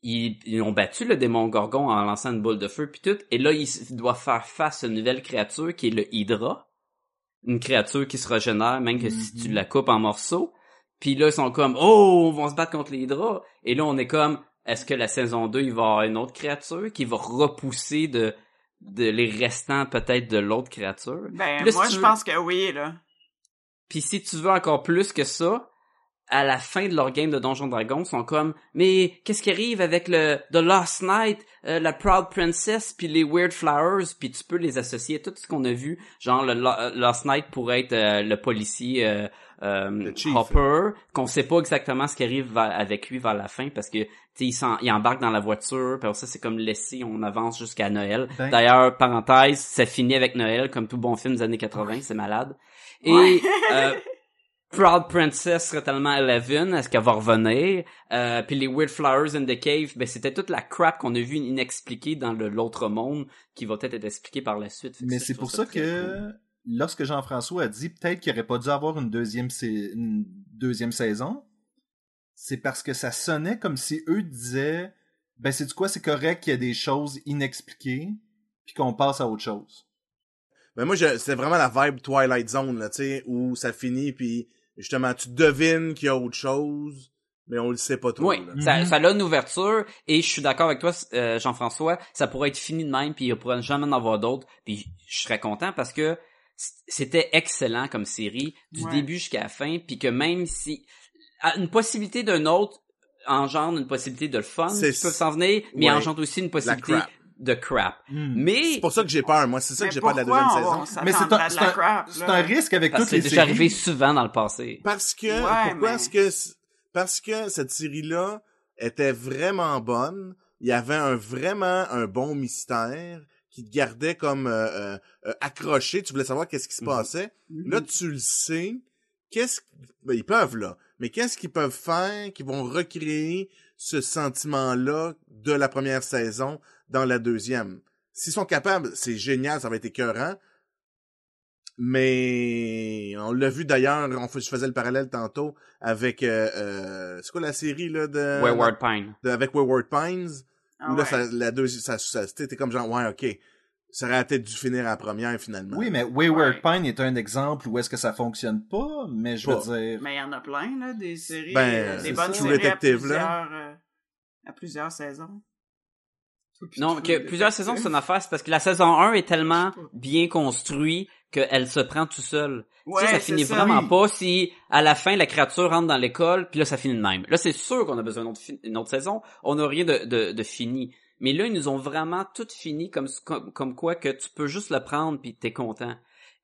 ils, ils ont battu le démon Gorgon en lançant une boule de feu puis tout. Et là, ils doivent faire face à une nouvelle créature qui est le Hydra, une créature qui se régénère même que si tu la coupes en morceaux. Puis là, ils sont comme, oh, on va se battre contre les hydras. Et là, on est comme, est-ce que la saison 2, il va y avoir une autre créature qui va repousser de, de les restants peut-être de l'autre créature? Ben, si moi, je pense que oui, là. Puis si tu veux encore plus que ça, à la fin de leur game de Donjon Dragon, ils sont comme, mais qu'est-ce qui arrive avec le The Last Night, euh, la Proud Princess, puis les Weird Flowers, puis tu peux les associer à tout ce qu'on a vu, genre le Lo- euh, Last Night pourrait être euh, le policier euh, euh, Le. Hopper, qu'on sait pas exactement ce qui arrive avec lui vers la fin parce que tu sais il, s'en- il embarque dans la voiture, puis ça c'est comme laissé, on avance jusqu'à Noël. Ben- D'ailleurs, parenthèse, ça finit avec Noël comme tout bon film des années 80, c'est malade. Et Ouais. euh, Proud Princess serait tellement Eleven, est-ce qu'elle va revenir? Euh, puis les Weird Flowers in the Cave, ben c'était toute la crap qu'on a vu inexpliquée dans l'autre monde qui va peut-être être expliquée par la suite. Mais c'est pour ça que cool. lorsque Jean-François a dit peut-être qu'il aurait pas dû avoir une deuxième, sa- une deuxième saison, c'est parce que ça sonnait comme si eux disaient ben c'est du quoi c'est correct qu'il y a des choses inexpliquées puis qu'on passe à autre chose. Mais moi, je- c'est vraiment la vibe Twilight Zone, là, tu sais, où ça finit, puis justement, tu devines qu'il y a autre chose, mais on le sait pas trop. Oui, là. ça, Mhm. ça a une ouverture et je suis d'accord avec toi, euh, Jean-François, ça pourrait être fini de même puis il pourrait jamais en avoir d'autres puis je serais content parce que c'était excellent comme série du Ouais. début jusqu'à la fin puis que même si une possibilité d'un autre engendre une possibilité de le fun C'est- qui peut s'en venir mais Ouais. engendre aussi une possibilité. De crap. Hmm. Mais C'est pour ça que j'ai peur, moi. C'est ça Mais que j'ai peur de la deuxième on- saison. on Mais c'est un, c'est un- c'est là? un risque avec parce que toutes c'est les déjà séries. arrivé souvent dans le passé. Parce que, Ouais, pourquoi mais- est-ce que, parce que cette série-là était vraiment bonne. Il y avait un vraiment un bon mystère qui te gardait comme euh, euh, euh, accroché. Tu voulais savoir qu'est-ce qui se Mhm. passait. Là, tu le sais. Qu'est-ce ben, ils peuvent là, mais qu'est-ce qu'ils peuvent faire qui vont recréer ce sentiment-là de la première saison dans la deuxième. S'ils sont capables, c'est génial, ça va être écœurant. Mais on l'a vu d'ailleurs, on fait- je faisais le parallèle tantôt avec euh, euh, c'est quoi la série là de, Wayward Pine. de- avec Wayward Pines Ah où là ouais. ça, la deuxième ça, ça c'était comme genre ouais ok ça aurait peut-être dû finir à la première finalement. Oui, mais Wayward Ouais. Pine est un exemple où est-ce que ça fonctionne pas, mais je veux dire... Mais il y en a plein, là, des séries, Ben, euh, des bonnes séries à là. plusieurs, euh, à plusieurs saisons. Non, que plusieurs saisons, c'est une affaire, c'est parce que la saison 1 est tellement bien construite qu'elle se prend tout seul. Ouais, tu sais, ça c'est finit ça. vraiment Oui. pas si, à la fin, la créature rentre dans l'école, puis là, ça finit de même. Là, c'est sûr qu'on a besoin d'une autre, fi- une autre saison. On n'a rien de, de, de fini. Mais là, ils nous ont vraiment tout fini comme, comme, comme quoi que tu peux juste le prendre puis t'es content.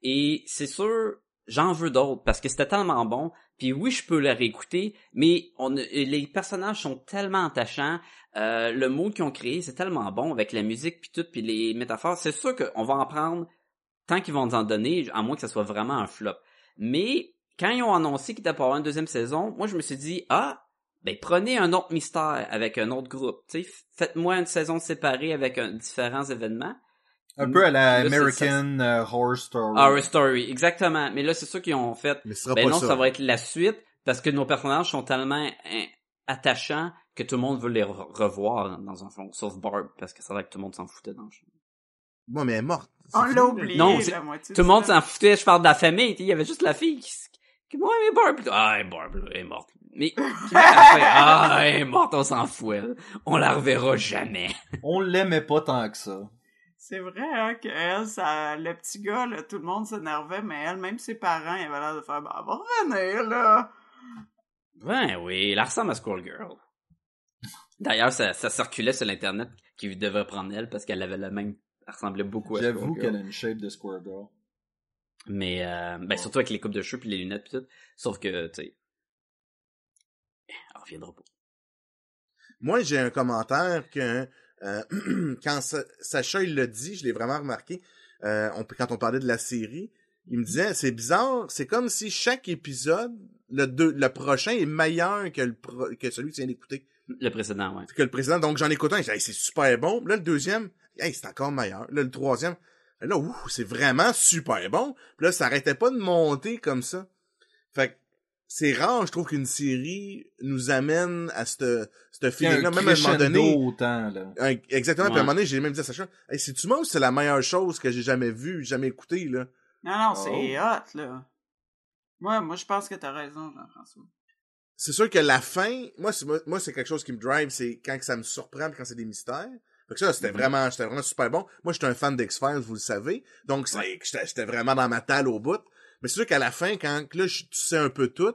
Et c'est sûr, j'en veux d'autres parce que c'était tellement bon. Puis oui, je peux le réécouter, mais on, les personnages sont tellement attachants. Euh, le mood qu'ils ont créé, c'est tellement bon avec la musique puis tout, puis les métaphores. C'est sûr qu'on va en prendre tant qu'ils vont nous en donner, à moins que ça soit vraiment un flop. Mais quand ils ont annoncé qu'il était pour avoir une deuxième saison, moi je me suis dit ah ben prenez un autre mystère avec un autre groupe, tu sais, faites-moi une saison séparée avec un, différents événements. Un peu à la Là, American euh, Horror Story. Horror Story, exactement. Mais là c'est sûr qu'ils ont fait Mais ce sera ben pas non, ça. ça. va être la suite parce que nos personnages sont tellement attachants que tout le monde veut les re- revoir dans un fond, sauf Barb parce que c'est vrai que tout le monde s'en foutait dans le jeu. Bon, mais elle est morte. On l'a oublié, Non, c'est- la moitié Tout le monde s'en foutait, je parle de la famille, tu sais, il y avait juste la fille qui, qui moi mais Barb, ah elle est Barb, là, elle est morte. Mais ah elle est morte, on s'en fout, elle. on la reverra jamais. On l'aimait pas tant que ça. C'est vrai, hein, que elle, ça, le petit gars, là, tout le monde s'énervait, mais elle, même ses parents, ils avaient l'air de faire, bah, elle va revenir, là. Ben oui, elle ressemble à Squirrel Girl. D'ailleurs, ça, ça circulait sur l'internet qu'il devait prendre elle parce qu'elle avait le même, elle ressemblait beaucoup à J'avoue Squirrel qu'elle Girl. a une shape de Square Girl. Mais euh, ben surtout avec les coupes de cheveux puis les lunettes pis tout. Sauf que tu sais, elle reviendra pas. Moi, j'ai un commentaire que euh, quand Sa- Sacha il l'a dit, je l'ai vraiment remarqué. euh, on, quand on parlait de la série, il me disait c'est bizarre, c'est comme si chaque épisode, le deux, le prochain est meilleur que le pro- que celui que tu viens d'écouter, Le précédent, ouais. que le précédent. Donc j'en écoute un, Hey, c'est super bon. Là le deuxième, hey, c'est encore meilleur. Là le troisième, là ouh, c'est vraiment super bon. Puis là ça arrêtait pas de monter comme ça. Fait que c'est rare, je trouve qu'une série nous amène à ce feeling-là, même à un moment donné. autant, là. Un- exactement. Puis à un moment donné, j'ai même dit à Sacha, hey, c'est-tu moi ou c'est la meilleure chose que j'ai jamais vue, jamais écoutée, là? Non, non, Oh. c'est hot, là. Moi, moi, je pense que t'as raison, Jean-François. C'est sûr que la fin, moi, c'est, moi, c'est quelque chose qui me drive, c'est quand ça me surprend, quand c'est des mystères. Fait que ça, c'était vraiment, c'était vraiment super bon. Moi, j'étais un fan d'X-Files, vous le savez. Donc, c'est, j'étais, j'étais vraiment dans ma talle au bout. Mais c'est sûr qu'à la fin, quand là, je- tu sais un peu tout,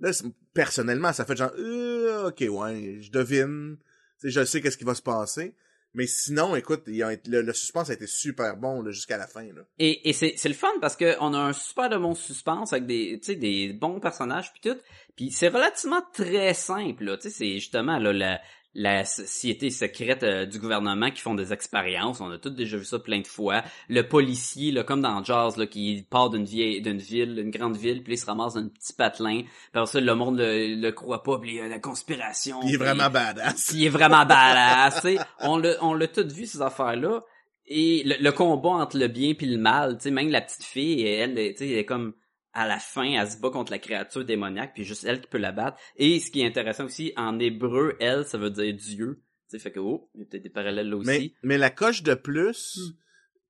là, personnellement, ça fait genre, euh, ok, ouais, je devine. Je sais qu'est-ce qui va se passer. Mais sinon, écoute, le, suspense a été super bon, jusqu'à la fin, là. Et, c'est, le fun parce que on a un super de bon suspense avec des, des bons personnages puis tout. Puis c'est relativement très simple, là. C'est justement là, la, la société secrète euh, du gouvernement qui font des expériences. On a tous déjà vu ça plein de fois. Le policier, là, comme dans Jazz, là, qui part d'une vieille, d'une ville, une grande ville, puis il se ramasse dans un petit patelin. Après ça, le monde le, le croit pas, puis il y a la conspiration. Il est puis- vraiment badass. Puis il est vraiment badass, tu sais. On l'a, on l'a tout vu, ces affaires-là. Et le, le combat entre le bien puis le mal, tu sais, même la petite fille, elle, tu sais, elle est comme, à la fin, elle se bat contre la créature démoniaque, puis juste elle qui peut la battre. Et ce qui est intéressant aussi, en hébreu, elle, ça veut dire Dieu. Tu fait que, oh, il y a peut-être des parallèles là aussi. Mais, mais la coche de plus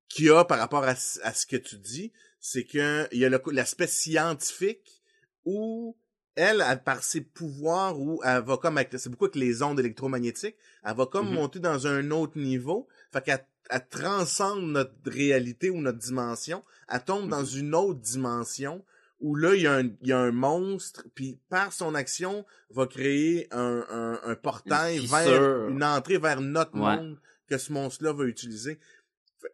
qu'il y a par rapport à, ce- à ce que tu dis, c'est que il y a l'aspect scientifique où elle, elle, par ses pouvoirs, où elle va comme avec, c'est beaucoup avec les ondes électromagnétiques, elle va comme Mhm. monter dans un autre niveau. Fait qu'elle elle transcende notre réalité ou notre dimension. Elle tombe dans une autre dimension où là, il y a un, il y a un monstre, puis par son action, va créer un, un, un portail Une vers une entrée vers notre Ouais. monde que ce monstre-là va utiliser.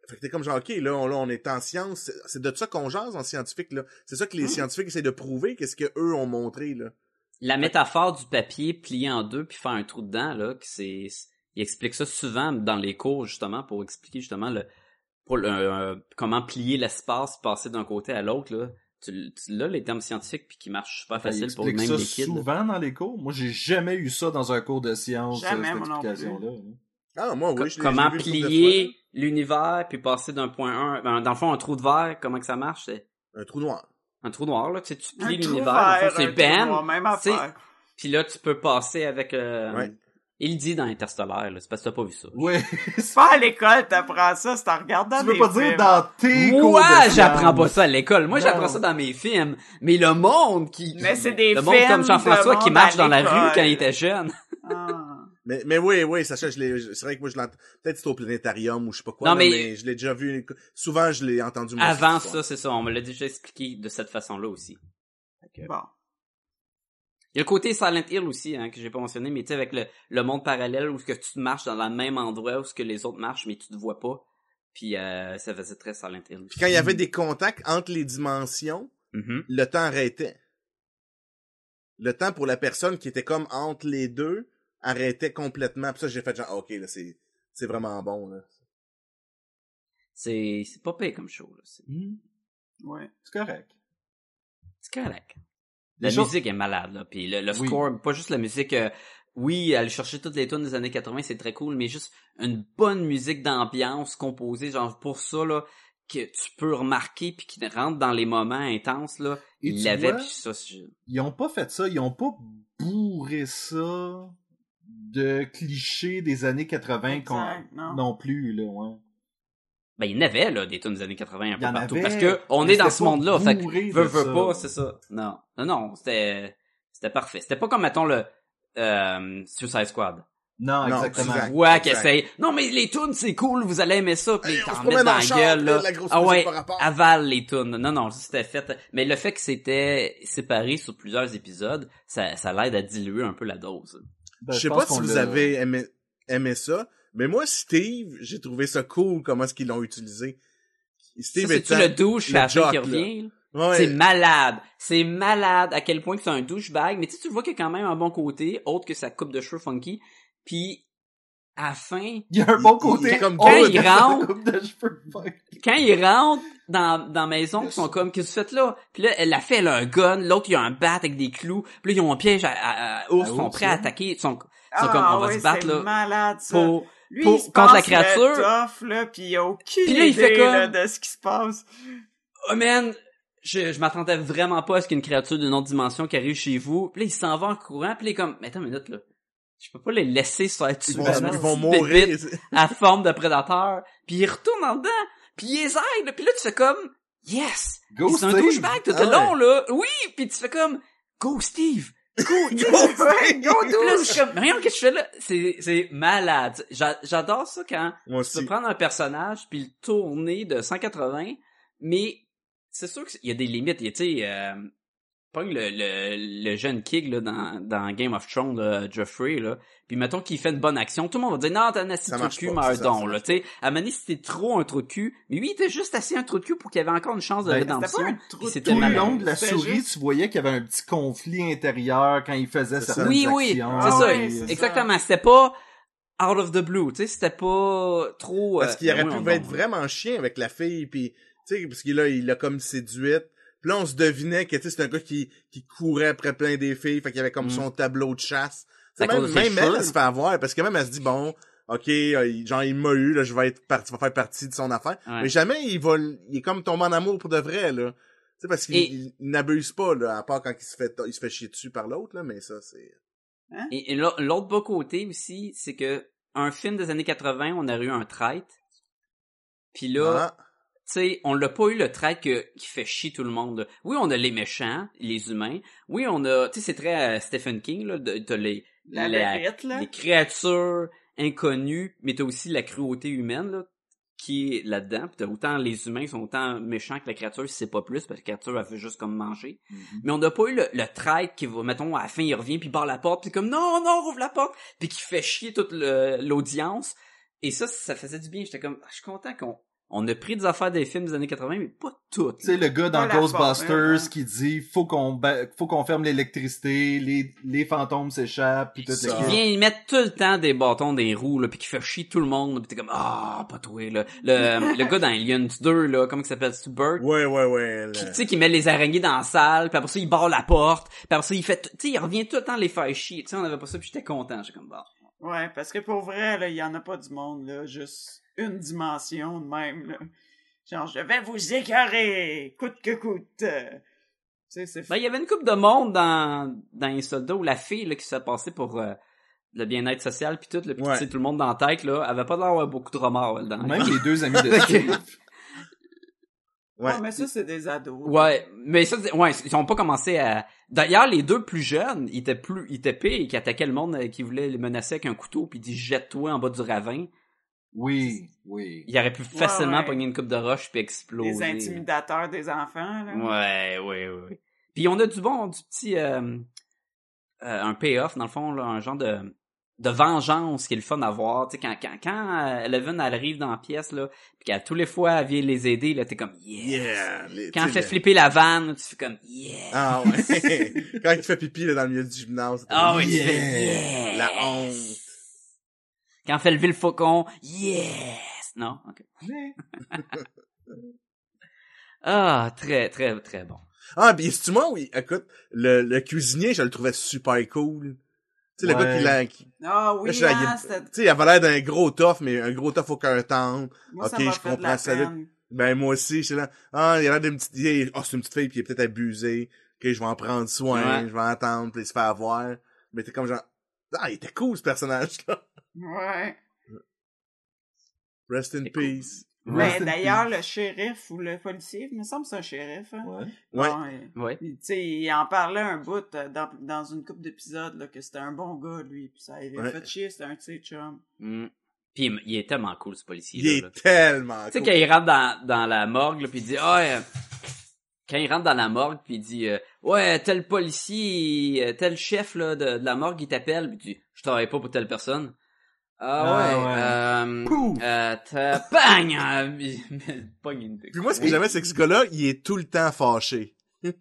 Fait, que t'es comme genre, OK, là, on, là, on est en science. C'est- de ça qu'on jase en scientifique, là. C'est ça que les Mm. scientifiques essaient de prouver, qu'est-ce que eux ont montré, là. La métaphore du papier plié en deux puis faire un trou dedans, là, c'est, il explique ça souvent dans les cours, justement, pour expliquer, justement, le, pour le, euh, comment plier l'espace, passer d'un côté à l'autre, là. Tu, tu l'as, les termes scientifiques, puis qui marchent super Il facile pour même ça les kids. là. souvent dans les cours. Moi, j'ai jamais eu ça dans un cours de sciences, Jamais, cette explication-là. Ah, moi, oui, je comment vu plier l'univers puis passer d'un point 1 ben, dans le fond un trou de verre comment que ça marche? C'est Un trou noir. Un trou noir, là, tu sais, tu plies l'univers, c'est Ben, puis là, tu peux passer avec... Euh, Ouais. Il dit dans Interstellar, là, c'est parce que t'as pas vu ça. Ouais. C'est pas à l'école, t'apprends ça, c'est en regardant tu veux pas dire films. dans tes cours Moi, de j'apprends pas ça à l'école. Moi, j'apprends ça dans mes films. Mais le monde qui... Mais c'est des Le monde films comme Jean-François de qui monde marche à dans la rue quand il était jeune. Ah. Mais, mais oui, oui, Sacha, je l'ai, c'est vrai que moi, je l'entends. Peut-être c'est au planétarium ou je sais pas quoi. Non, là, mais- mais... je l'ai déjà vu. Souvent, je l'ai entendu. moi, Avant cette ça, histoire. c'est ça. On me l'a déjà expliqué de cette façon-là aussi. Bon. Il y a le côté Silent Hill aussi, hein, que j'ai pas mentionné, mais tu sais, avec le, le monde parallèle où ce que tu marches dans le même endroit où ce que les autres marchent, mais tu te vois pas. Puis euh, ça faisait très Silent Hill. Puis quand il y avait des contacts entre les dimensions, Mhm. le temps arrêtait. Le temps pour la personne qui était comme entre les deux arrêtait complètement. Puis ça, j'ai fait genre, ah, ok, là, c'est, c'est vraiment bon, là. C'est c'est pas payé comme show. là. C'est Ouais. C'est correct. c'est correct. La Les choses- musique est malade, là. Puis le, le Oui. score, pas juste la musique... euh, oui, aller chercher toutes les tunes des années 80, c'est très cool, mais juste une bonne musique d'ambiance composée, genre pour ça, là, que tu peux remarquer puis qui rentre dans les moments intenses, là. Et il tu l'avait, vois, puis ça, Ils ont pas fait ça, ils ont pas bourré ça de clichés des années 80 qu'on- Exact, non. non plus, là, ouais. Ben, il y en avait, là, des tunes des années 80 un peu partout. avait, Parce que on est dans ce monde-là. Fait que, veux, veux pas, c'est ça. Non. Non, non, c'était, c'était parfait. C'était pas comme, mettons, le, euh, Suicide Squad. Non, Non, exactement. exact. essaye. Non, mais les tunes, c'est cool, vous allez aimer ça. Puis t'en promène dans la char, gueule, là. la Ah ouais, avale les tunes. Non, non, c'était fait. Mais le fait que c'était séparé sur plusieurs épisodes, ça, ça l'aide à diluer un peu la dose. Ben, je sais pas si vous avez aimé, aimé ça, mais moi, Steve, j'ai trouvé ça cool comment est-ce qu'ils l'ont utilisé. Steve Ça, C'est-tu étant- le douche le qui jock, là. revient? là? Ouais. C'est malade. C'est malade à quel point que c'est un douchebag. Mais tu sais, tu vois qu'il y a quand même un bon côté, autre que sa coupe de cheveux funky. Puis, à la fin, Il y a un bon côté. il est comme quand il rentre- coupe de cheveux, quand ils rentrent dans, dans la maison, ils sont comme, qu'est-ce que tu fais là? Puis là, elle a fait, elle a un gun, l'autre, il a un bat avec des clous. Puis là, ils ont un piège à, à, à ours, ils sont prêts à là. attaquer. Ils sont, ils sont Ah, comme, on va se battre, c'est là, malade, ça. pour, Lui, pour- il se contre la créature. tough, là, pis il a aucune Puis là, il fait idée, comme- là, de ce qui se passe. oh man, je, je m'attendais vraiment pas à ce qu'une créature d'une autre dimension qui arrive chez vous. Puis là, il s'en va en courant, puis là, il est comme, mais attends une minute, là. Je peux pas les laisser se faire tuer Ils vont, ils vont mourir. à forme de prédateur. Puis il retourne en dedans, puis il les aide. Puis là, tu fais comme, yes! Go, Puis c'est un Steve. douchebag tout Ah le long, là. Oui! Puis tu fais comme, go Steve! Go! Ouais, go, là, comme, mais regarde ce que je fais là? C'est, c'est malade. J'a- J'adore ça quand Moi tu peux prendre un personnage puis le tourner de 180, mais c'est sûr qu'il y a des limites. Il y a, Tu sais, euh, pogne le, le, le jeune Kig là, dans, dans Game of Thrones, là, Joffrey, là, puis mettons qu'il fait une bonne action, tout le monde va dire « Non, t'as un assis Ça trou de cul, pas, mais un ça, don, ça là. Tu sais, à Mané, c'était trop un trou de cul, mais lui, il était juste assis un trou de cul pour qu'il y avait encore une chance de Ben, pas rédemption. un trou puis de c'était Tout le long de la souris, juste- tu voyais qu'il y avait un petit conflit intérieur quand il faisait certaines ça. Oui, oui, actions. c'est Ah ça, ouais, c'est exactement. C'était pas out of the blue, tu sais, c'était pas trop... Parce euh, qu'il aurait oui, pu être vraiment chien avec la fille, puis tu sais, parce qu'il a, il l'a comme séduite. Puis là, on se devinait que tu sais, c'est un gars qui, qui courait après plein des filles, fait qu'il avait comme Mm. son tableau de chasse. Même même elle, elle se fait avoir, parce que même elle se dit, bon, ok, euh, il- genre il m'a eu, là, je vais être parti, va faire partie de son affaire. Ouais. Mais jamais il va, il est comme tombé en amour pour de vrai, là. Tu sais, parce qu'il Et- il- il n'abuse pas, là, à part quand il se fait, il se fait chier dessus par l'autre, là, mais ça, c'est... Et, et l'au- l'autre bas côté aussi, c'est que un film des années 80, on aurait eu un traître. Puis là, Ah, sais, on l'a pas eu le trait que, qui fait chier tout le monde. Oui, on a les méchants, les humains. Oui, on a, tu sais, c'est très euh, Stephen King, là, de, t'as les, La la- bébête, là. les créatures inconnues, mais t'as aussi la cruauté humaine, là, qui est là-dedans. Puis autant les humains sont autant méchants que la créature, si c'est pas plus, parce que la créature, elle fait juste comme manger. Mais on n'a pas eu le, le traître qui va, mettons, à la fin, il revient, puis barre la porte, puis comme, non, non, rouvre la porte, puis qui fait chier toute l'audience. Et ça, ça faisait du bien. J'étais comme, ah, je suis content qu'on on a pris des affaires des films des années 80, mais pas toutes. Tu sais, le gars dans Ghostbusters forme, hein. qui dit faut qu'on faut qu'on ferme l'électricité, les, les fantômes s'échappent, puis tout Ça. le Il vient y mettre tout le temps des bâtons des roues, là, puis qui fait chier tout le monde, puis t'es comme, ah, pas toi, là. Le, le gars dans Aliens 2, là, comment il s'appelle, c'est Burt? Ouais, ouais, ouais. Qui, tu sais, qui met les araignées dans la salle, puis après ça, il barre la porte, puis après ça, il fait, tu sais, il revient tout le temps les faire chier. Tu sais, on avait pas ça, puis j'étais content. J'étais comme, bah. Ouais, parce que pour vrai, là, il y en a pas du monde, là. Juste une dimension de même, là. Genre, je vais vous écœurer, coûte que coûte. Tu sais, c'est Ben, il y avait une coupe de monde dans, dans les soldats où la fille, là, qui s'est passée pour, euh, le bien-être social puis tout, là, puis Ouais. tout le monde dans la tête, là, avait pas l'air d'avoir beaucoup de remords, là, dedans. Même les deux amis de. Steve. Ouais. Ouais, mais ça, c'est des ados. Ouais, mais ça, ouais, ils ont pas commencé à. D'ailleurs, les deux plus jeunes, ils étaient plus, ils étaient pires, qui attaquaient le monde, euh, qui voulait les menacer avec un couteau, puis ils disent jette-toi en bas du ravin. Oui, oui. Il aurait pu facilement ouais. pogner une coupe de roche puis exploser. Les intimidateurs des enfants, là. Ouais, ouais, ouais. Puis on a du bon, du petit, euh, euh, un payoff dans le fond, là, un genre de de vengeance qui est le fun à voir. Tu sais, quand, quand, quand euh, Eleven elle arrive dans la pièce, là, puis qu'à tous les fois elle vient les aider, là, t'es comme yeah. Yeah! les- Quand elle fait le- flipper la vanne, tu fais comme yeah. Ah ouais. Quand il fait pipi là, dans le milieu du gymnase. Ah oui, tu Yeah. yeah. La honte. Quand fait lever le faucon, yes. Non, ok. ah, très, très, très bon. Ah, pis c'est-tu moi, oui, écoute, le, le cuisinier, je le trouvais super cool. Tu sais, le Ouais. gars qui l'a, qui- tu Ah oui, Je suis là, hein, c'était... sais, il avait l'air d'un gros tough, mais un gros tough au cœur tendre. Moi, ça ok, je comprends ça. Ben, moi aussi, j'étais là, ah, il a l'air d'une petite, il oh, c'est une petite fille, puis il est peut-être abusé. Ok, je vais en prendre soin, Ouais. je vais attendre, puis il se fait avoir. Mais t'es comme genre, ah, il était cool, ce personnage-là. Ouais. Rest in cool. peace. Mais d'ailleurs, le shérif ou le policier, il me semble que c'est un shérif. Hein? Ouais. Ouais. Bon, et- Ouais. puis, tu sais, il en parlait un bout euh, dans, dans une couple d'épisodes, là, que c'était un bon gars, lui, puis ça avait Ouais. fait chier, c'était un de ses chums. Mm. Puis il- il est tellement cool, ce policier Il là. est tellement Tu sais, cool. quand il rentre dans, dans la morgue, là, puis il dit, ah, euh, quand il rentre dans la morgue, puis il dit, euh, ouais, tel policier, tel chef là, de, de la morgue, il t'appelle, puis tu dis, je travaille pas pour telle personne. Ah, Ah, ouais, euh, euh, bang! euh, Puis moi, ce que j'aimais, c'est que ce gars-là, il est tout le temps fâché.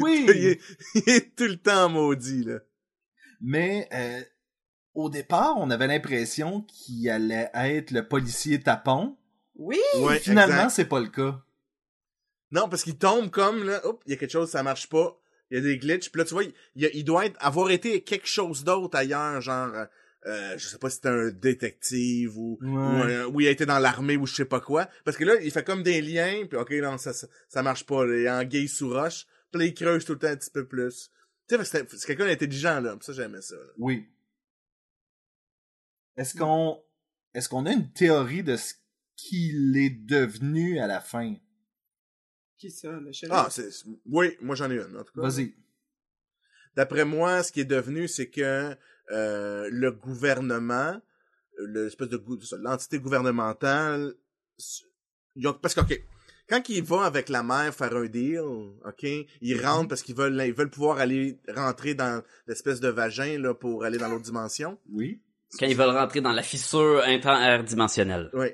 Oui! il, est, il est tout le temps maudit, là. Mais euh, au départ, on avait l'impression qu'il allait être le policier tapon. Oui! Ouais, Finalement, c'est pas le cas. Non, parce qu'il tombe comme, là, hop, il y a quelque chose, ça marche pas. Il y a des glitches. Puis là, tu vois, il, il, il doit être, avoir été quelque chose d'autre ailleurs, genre, euh, je sais pas si c'était un détective ou, ou, un- ou il a été dans l'armée ou je sais pas quoi. Parce que là, il fait comme des liens, puis ok, non, ça, ça, ça marche pas, là, il est en gay sous roche. Puis là, il creuse tout le temps un petit peu plus. Tu sais, que c'est c'est quelqu'un d'intelligent, là. Ça, j'aimais ça, là. Oui. Est-ce qu'on est-ce qu'on a une théorie de ce qu'il est devenu à la fin? Qui ça, le shérif? Ah, c'est, c'est- oui, moi j'en ai une, en tout cas. Vas-y. D'après moi, ce qui est devenu, c'est que euh, le gouvernement, l'espèce de l'entité gouvernementale, ils ont- parce que ok, quand il va avec la mère faire un deal, ok, ils rentrent parce qu'ils veulent, ils veulent pouvoir aller rentrer dans l'espèce de vagin là pour aller dans l'autre dimension. Oui. Quand ils veulent rentrer dans la fissure interdimensionnelle. Oui.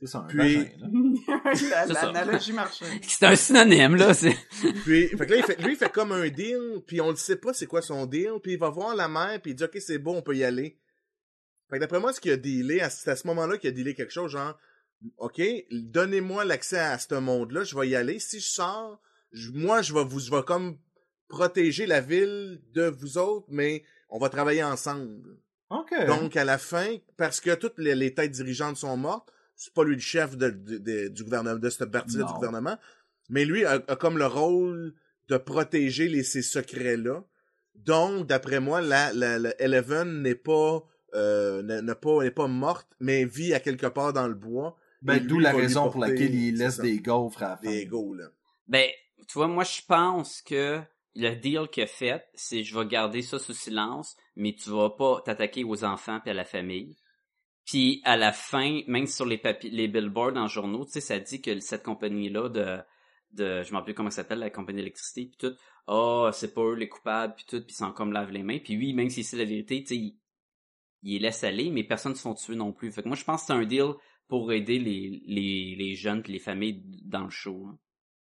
C'est ça, un Puis-. L'analogie marchait. C'est un synonyme, là, c'est... Puis, fait que là, il fait, lui, il fait comme un deal, puis on ne sait pas c'est quoi son deal, puis il va voir la mère, puis il dit, OK, c'est bon, on peut y aller. Fait que d'après moi, ce qu'il a dealé, à- c'est à ce moment-là qu'il a dealé quelque chose, genre, OK, donnez-moi l'accès à ce monde-là, je vais y aller. Si je sors, je- moi, je vais vous, je vais comme protéger la ville de vous autres, mais on va travailler ensemble. OK. Donc, à la fin, parce que toutes les, les têtes dirigeantes sont mortes, c'est pas lui le chef de, de- de- du gouvernement, de cette partie-là du gouvernement, mais lui a, a comme le rôle de protéger les, ces secrets-là. Donc, d'après moi, la, la, la Eleven n'est pas, euh, n'est pas, n'est pas morte, mais vit à quelque part dans le bois. ben, Et d'où la raison pour laquelle il laisse ça, des gaufres à la fin. Des égaux, là. Ben, tu vois, moi, je pense que le deal qu'il a fait, c'est je vais garder ça sous silence, mais tu vas pas t'attaquer aux enfants puis à la famille. Puis à la fin, même sur les papiers, les billboards en journaux, tu sais, ça dit que cette compagnie-là de, de, je m'en rappelle comment ça s'appelle, la compagnie d'électricité, puis tout, ah, c'est pas eux les coupables, puis tout, puis ils comme lave les mains. Puis oui, même si c'est la vérité, tu sais, il, il les laisse aller, mais personne ne se font tuer non plus. Fait que moi, je pense que c'est un deal pour aider les, les, jeunes les familles dans le show. hein.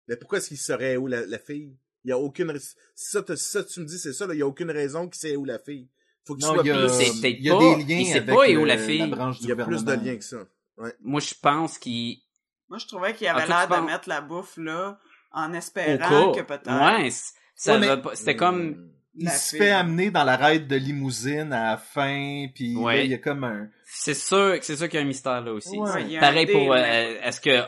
Mais pourquoi est-ce qu'il saurait où la, fille? Il y a aucune, ça, ça, tu me dis, c'est ça, il y a aucune raison qu'il sait où la fille. Faut qu'il Non, soit il y a, plus, peut-être il y a pas- des il liens sait avec pas et où euh, la fille. branche du il y a plus de liens que ça. Moi, je pense qu'il Moi, je trouvais qu'il avait l'air de penses- mettre la bouffe là en espérant que peut-être. Ouais, ça Ouais, mais- c'était comme Hmm. Il se fait amener dans la raide de limousine à la fin, puis Ouais. là, il y a comme un... c'est sûr, c'est sûr qu'il y a un mystère là aussi. Il Pareil pour euh, est-ce que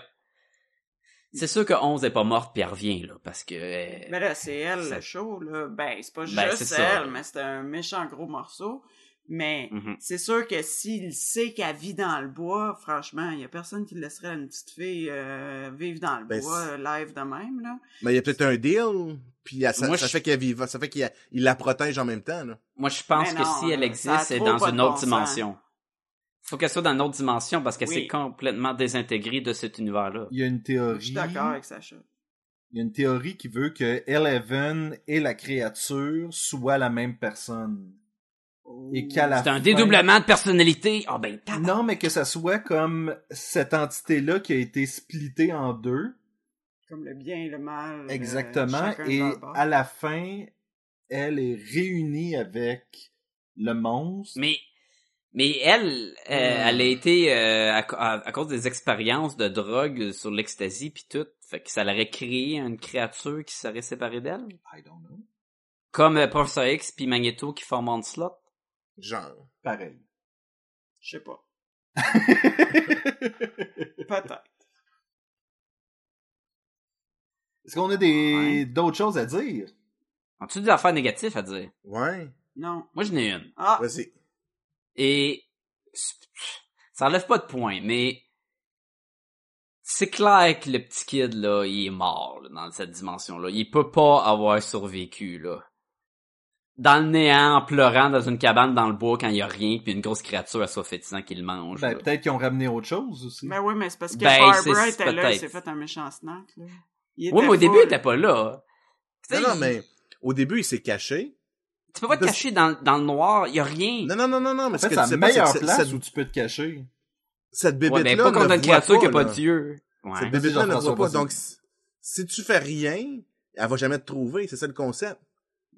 C'est sûr que 11 est pas morte puis elle revient, là, parce que... euh, Mais là, c'est elle, Ça- le show, là. Ben, c'est pas Ben, juste ça. elle, mais c'est un méchant gros morceau. Mais Mhm. c'est sûr que s'il sait qu'elle vit dans le bois, franchement, il y a personne qui laisserait une petite fille euh, vivre dans le Ben, bois live de même, là. Mais il y a peut-être un deal, puis ça, Moi, ça je- fait qu'elle vive, ça fait qu'il il la protège en même temps, là. Moi, je pense que si elle existe, c'est dans une autre bon sens. Faut qu'elle soit dans une autre dimension parce qu'elle Oui. s'est complètement désintégrée de cet univers-là. Il y a une Je théorie. suis d'accord avec Sacha. Il y a une théorie qui veut que Eleven et la créature soient la même personne. Et qu'à la C'est un fin- dédoublement de personnalité. Ah ben, tabarnak. Non, mais que ça soit comme cette entité-là qui a été splittée en deux. Comme le bien et le mal. euh, Exactement. et à la fin, elle est réunie avec le monstre. Mais, mais elle, euh, elle a été euh, à, à- à cause des expériences de drogue sur l'ecstasy puis tout, fait que ça l'aurait créé une créature qui serait séparée d'elle, I don't know. comme euh, Professor X puis Magneto qui forment Onslaught. Genre. Pareil. Je sais pas. Peut-être. Est-ce qu'on a des Ouais. d'autres choses à dire? As-tu des affaires négatives à dire? Ouais. Non. Moi, j'en ai une. Ah! Vas-y. Et ça enlève pas de point, mais c'est clair que le petit kid là, il est mort là, dans cette dimension-là. Il peut pas avoir survécu là. Dans le néant, en pleurant dans une cabane dans le bois quand il y a rien, puis une grosse créature à soif sang qui le mange. Ben, là. peut-être qu'ils ont ramené autre chose aussi. Ben oui, mais c'est parce que Ben, Barbara était là, il s'est fait un méchant snack, là. Oui, mais au début, il était pas là. Non, mais au début, il s'est caché. Tu peux pas te cacher dans, dans le noir, il y a rien. Non, non, non, non, non, mais c'est la meilleure que place cette, où tu peux te cacher. cette ouais, bébête-là mais pas contre ne une créature qui a pas, d'yeux. Ouais. Cette bébête-là ne voit pas. Donc, si- tu fais rien, elle va jamais te trouver. C'est ça le concept.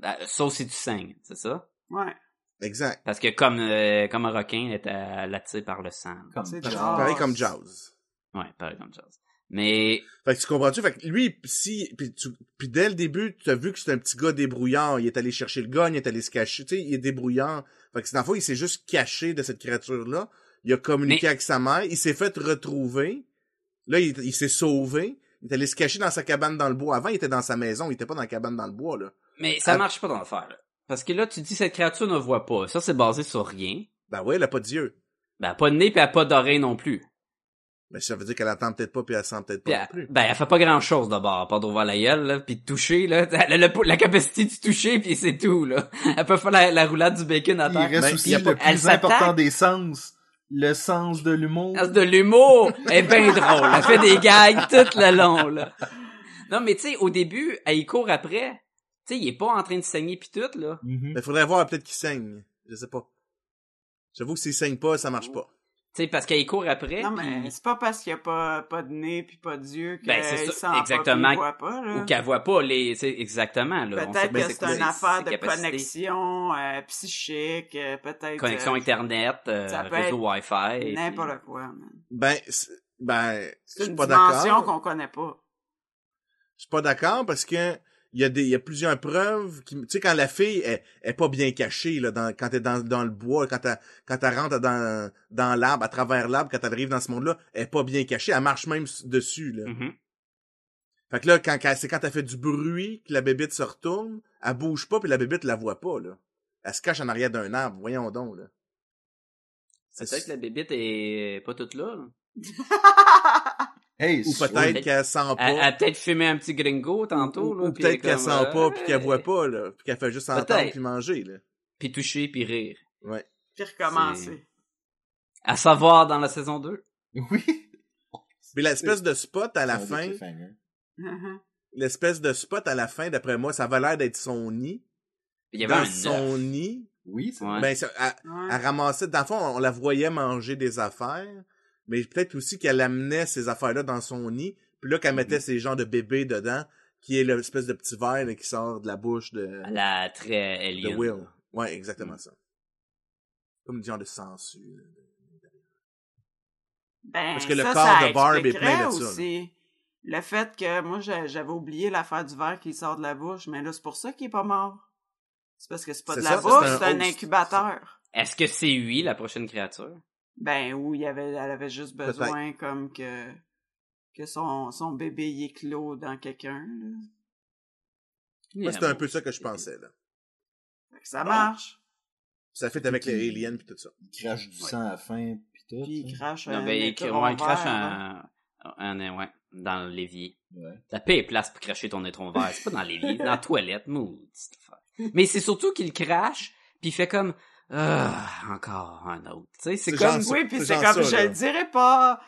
Ben, sauf si tu saignes, c'est ça? Ouais. Exact. Parce que comme, euh, comme un requin, elle est attiré par le sang. Comme. Pareil comme Jazz. Ouais, pareil comme Jazz. Mais, Fait que tu comprends-tu? Fait que lui, si, puis, tu, puis dès le début, tu as vu que c'est un petit gars débrouillard. Il est allé chercher le gun, il est allé se cacher. Tu sais, il est débrouillard. Fait que dans le fond, il s'est juste caché de cette créature-là. Il a communiqué Mais- avec sa mère. Il s'est fait retrouver. Là, il, il s'est sauvé. Il est allé se cacher dans sa cabane dans le bois. Avant, il était dans sa maison. Il était pas dans la cabane dans le bois, là. mais ça marche pas dans l'affaire, là. Parce que là, tu dis cette créature ne voit pas. Ça, c'est basé sur rien. Ben ouais, elle a pas d'yeux. Ben, elle a pas de nez pis elle a pas d'oreille non plus. Ben, ça veut dire qu'elle entend peut-être pas puis elle sent peut-être pas non elle, plus. ben, elle fait pas grand chose d'abord, à part d'ouvrir la gueule, là, pis de toucher, là. Elle a le- la capacité de toucher pis c'est tout, là. Elle peut faire la, la roulade du bacon à Il terre. reste Ben, aussi y a pas- le elle plus important des sens. Le sens de l'humour. Elle a de l'humour. Est bien drôle. Elle fait des gags tout le long, là. Non, mais tu sais, au début, elle y court après. Tu sais, il est pas en train de saigner pis tout, là. Mhm. Mais faudrait voir peut-être qu'il saigne. Je sais pas. J'avoue que s'il saigne pas, ça marche pas. Tu sais, parce qu'elle court après. Non, pis- mais c'est pas parce qu'il y a pas, pas de nez puis pas d'yeux Ben, c'est qu'il ça, sent exactement. pas, voit pas, là. Ou qu'elle voit pas les, exactement, Peut-être que c'est une affaire de connexion euh, psychique, euh, peut-être Connexion euh, Internet, euh, réseau Wi-Fi. n'importe quoi, man. Ben, c'est- ben, je C'est suis une pas dimension d'accord. qu'on connaît pas. Je suis pas d'accord parce que il y a des, il y a plusieurs preuves qui, tu sais, quand la fille est, est pas bien cachée, là, dans, quand elle est dans, dans le bois, quand elle, quand elle rentre dans, dans l'arbre, à travers l'arbre, quand elle arrive dans ce monde-là, elle est pas bien cachée, elle marche même dessus, là. Mhm. Fait que là, quand, quand- c'est quand elle fait du bruit que la bébite se retourne, elle bouge pas puis la bébite la voit pas, là. Elle se cache en arrière d'un arbre, voyons donc, là. Peut-être que la bébite est pas toute là. là. Hey, Ou peut-être qu'elle sent pas. Elle, a peut-être fumé un petit gringo tantôt, ou là. ou peut-être qu'elle comme, sent pas puis qu'elle euh, voit pas, là. Puis qu'elle fait juste entendre puis manger, là. Puis toucher, puis rire. Ouais. Puis recommencer. À savoir dans la saison 2. Oui. Puis l'espèce de spot à la fin. Mhm. l'espèce de spot à la fin, d'après moi, ça va l'air d'être son nid. Il y avait Dans un son nid, Oui, c'est Ouais. ben, ça- elle, Ouais. elle ramassait, dans le fond, on la voyait manger des affaires, mais peut-être aussi qu'elle amenait ces affaires-là dans son nid, puis là qu'elle mettait ces genres de bébés dedans, qui est l'espèce de petit verre là, qui sort de la bouche de, Elle a très de alien. Will. Ouais, exactement ça. Comme du genre de sangsue. là. Ben, Parce que le ça, corps ça de Barb est plein de ça, là. aussi le fait que moi j'a- j'avais oublié l'affaire du verre qui sort de la bouche, mais là c'est pour ça qu'il est pas mort. C'est parce que c'est pas de ça, la bouche, c'est un incubateur. Est-ce que c'est lui, la prochaine créature? Ben où il y avait, elle avait juste besoin comme que que son, son bébé y est clos dans quelqu'un. là. Moi, c'était un peu ça que je pensais, là. Fait que ça marche. Ça fait avec les aliens pis tout ça. Il crache du sang à la fin, pis tout. Puis il hein? crache Non, un ben, il, ouais, il crache vert, hein. un, un, ouais, dans l'évier. Ouais. La paix est place pour cracher ton étron vert. C'est pas dans l'évier, c'est dans la toilette, mood, cette affaire. Mais c'est surtout qu'il crache, puis il fait comme, ah, encore un autre. Tu sais, c'est comme, Oui, puis C'est comme, ça, je le dirais pas.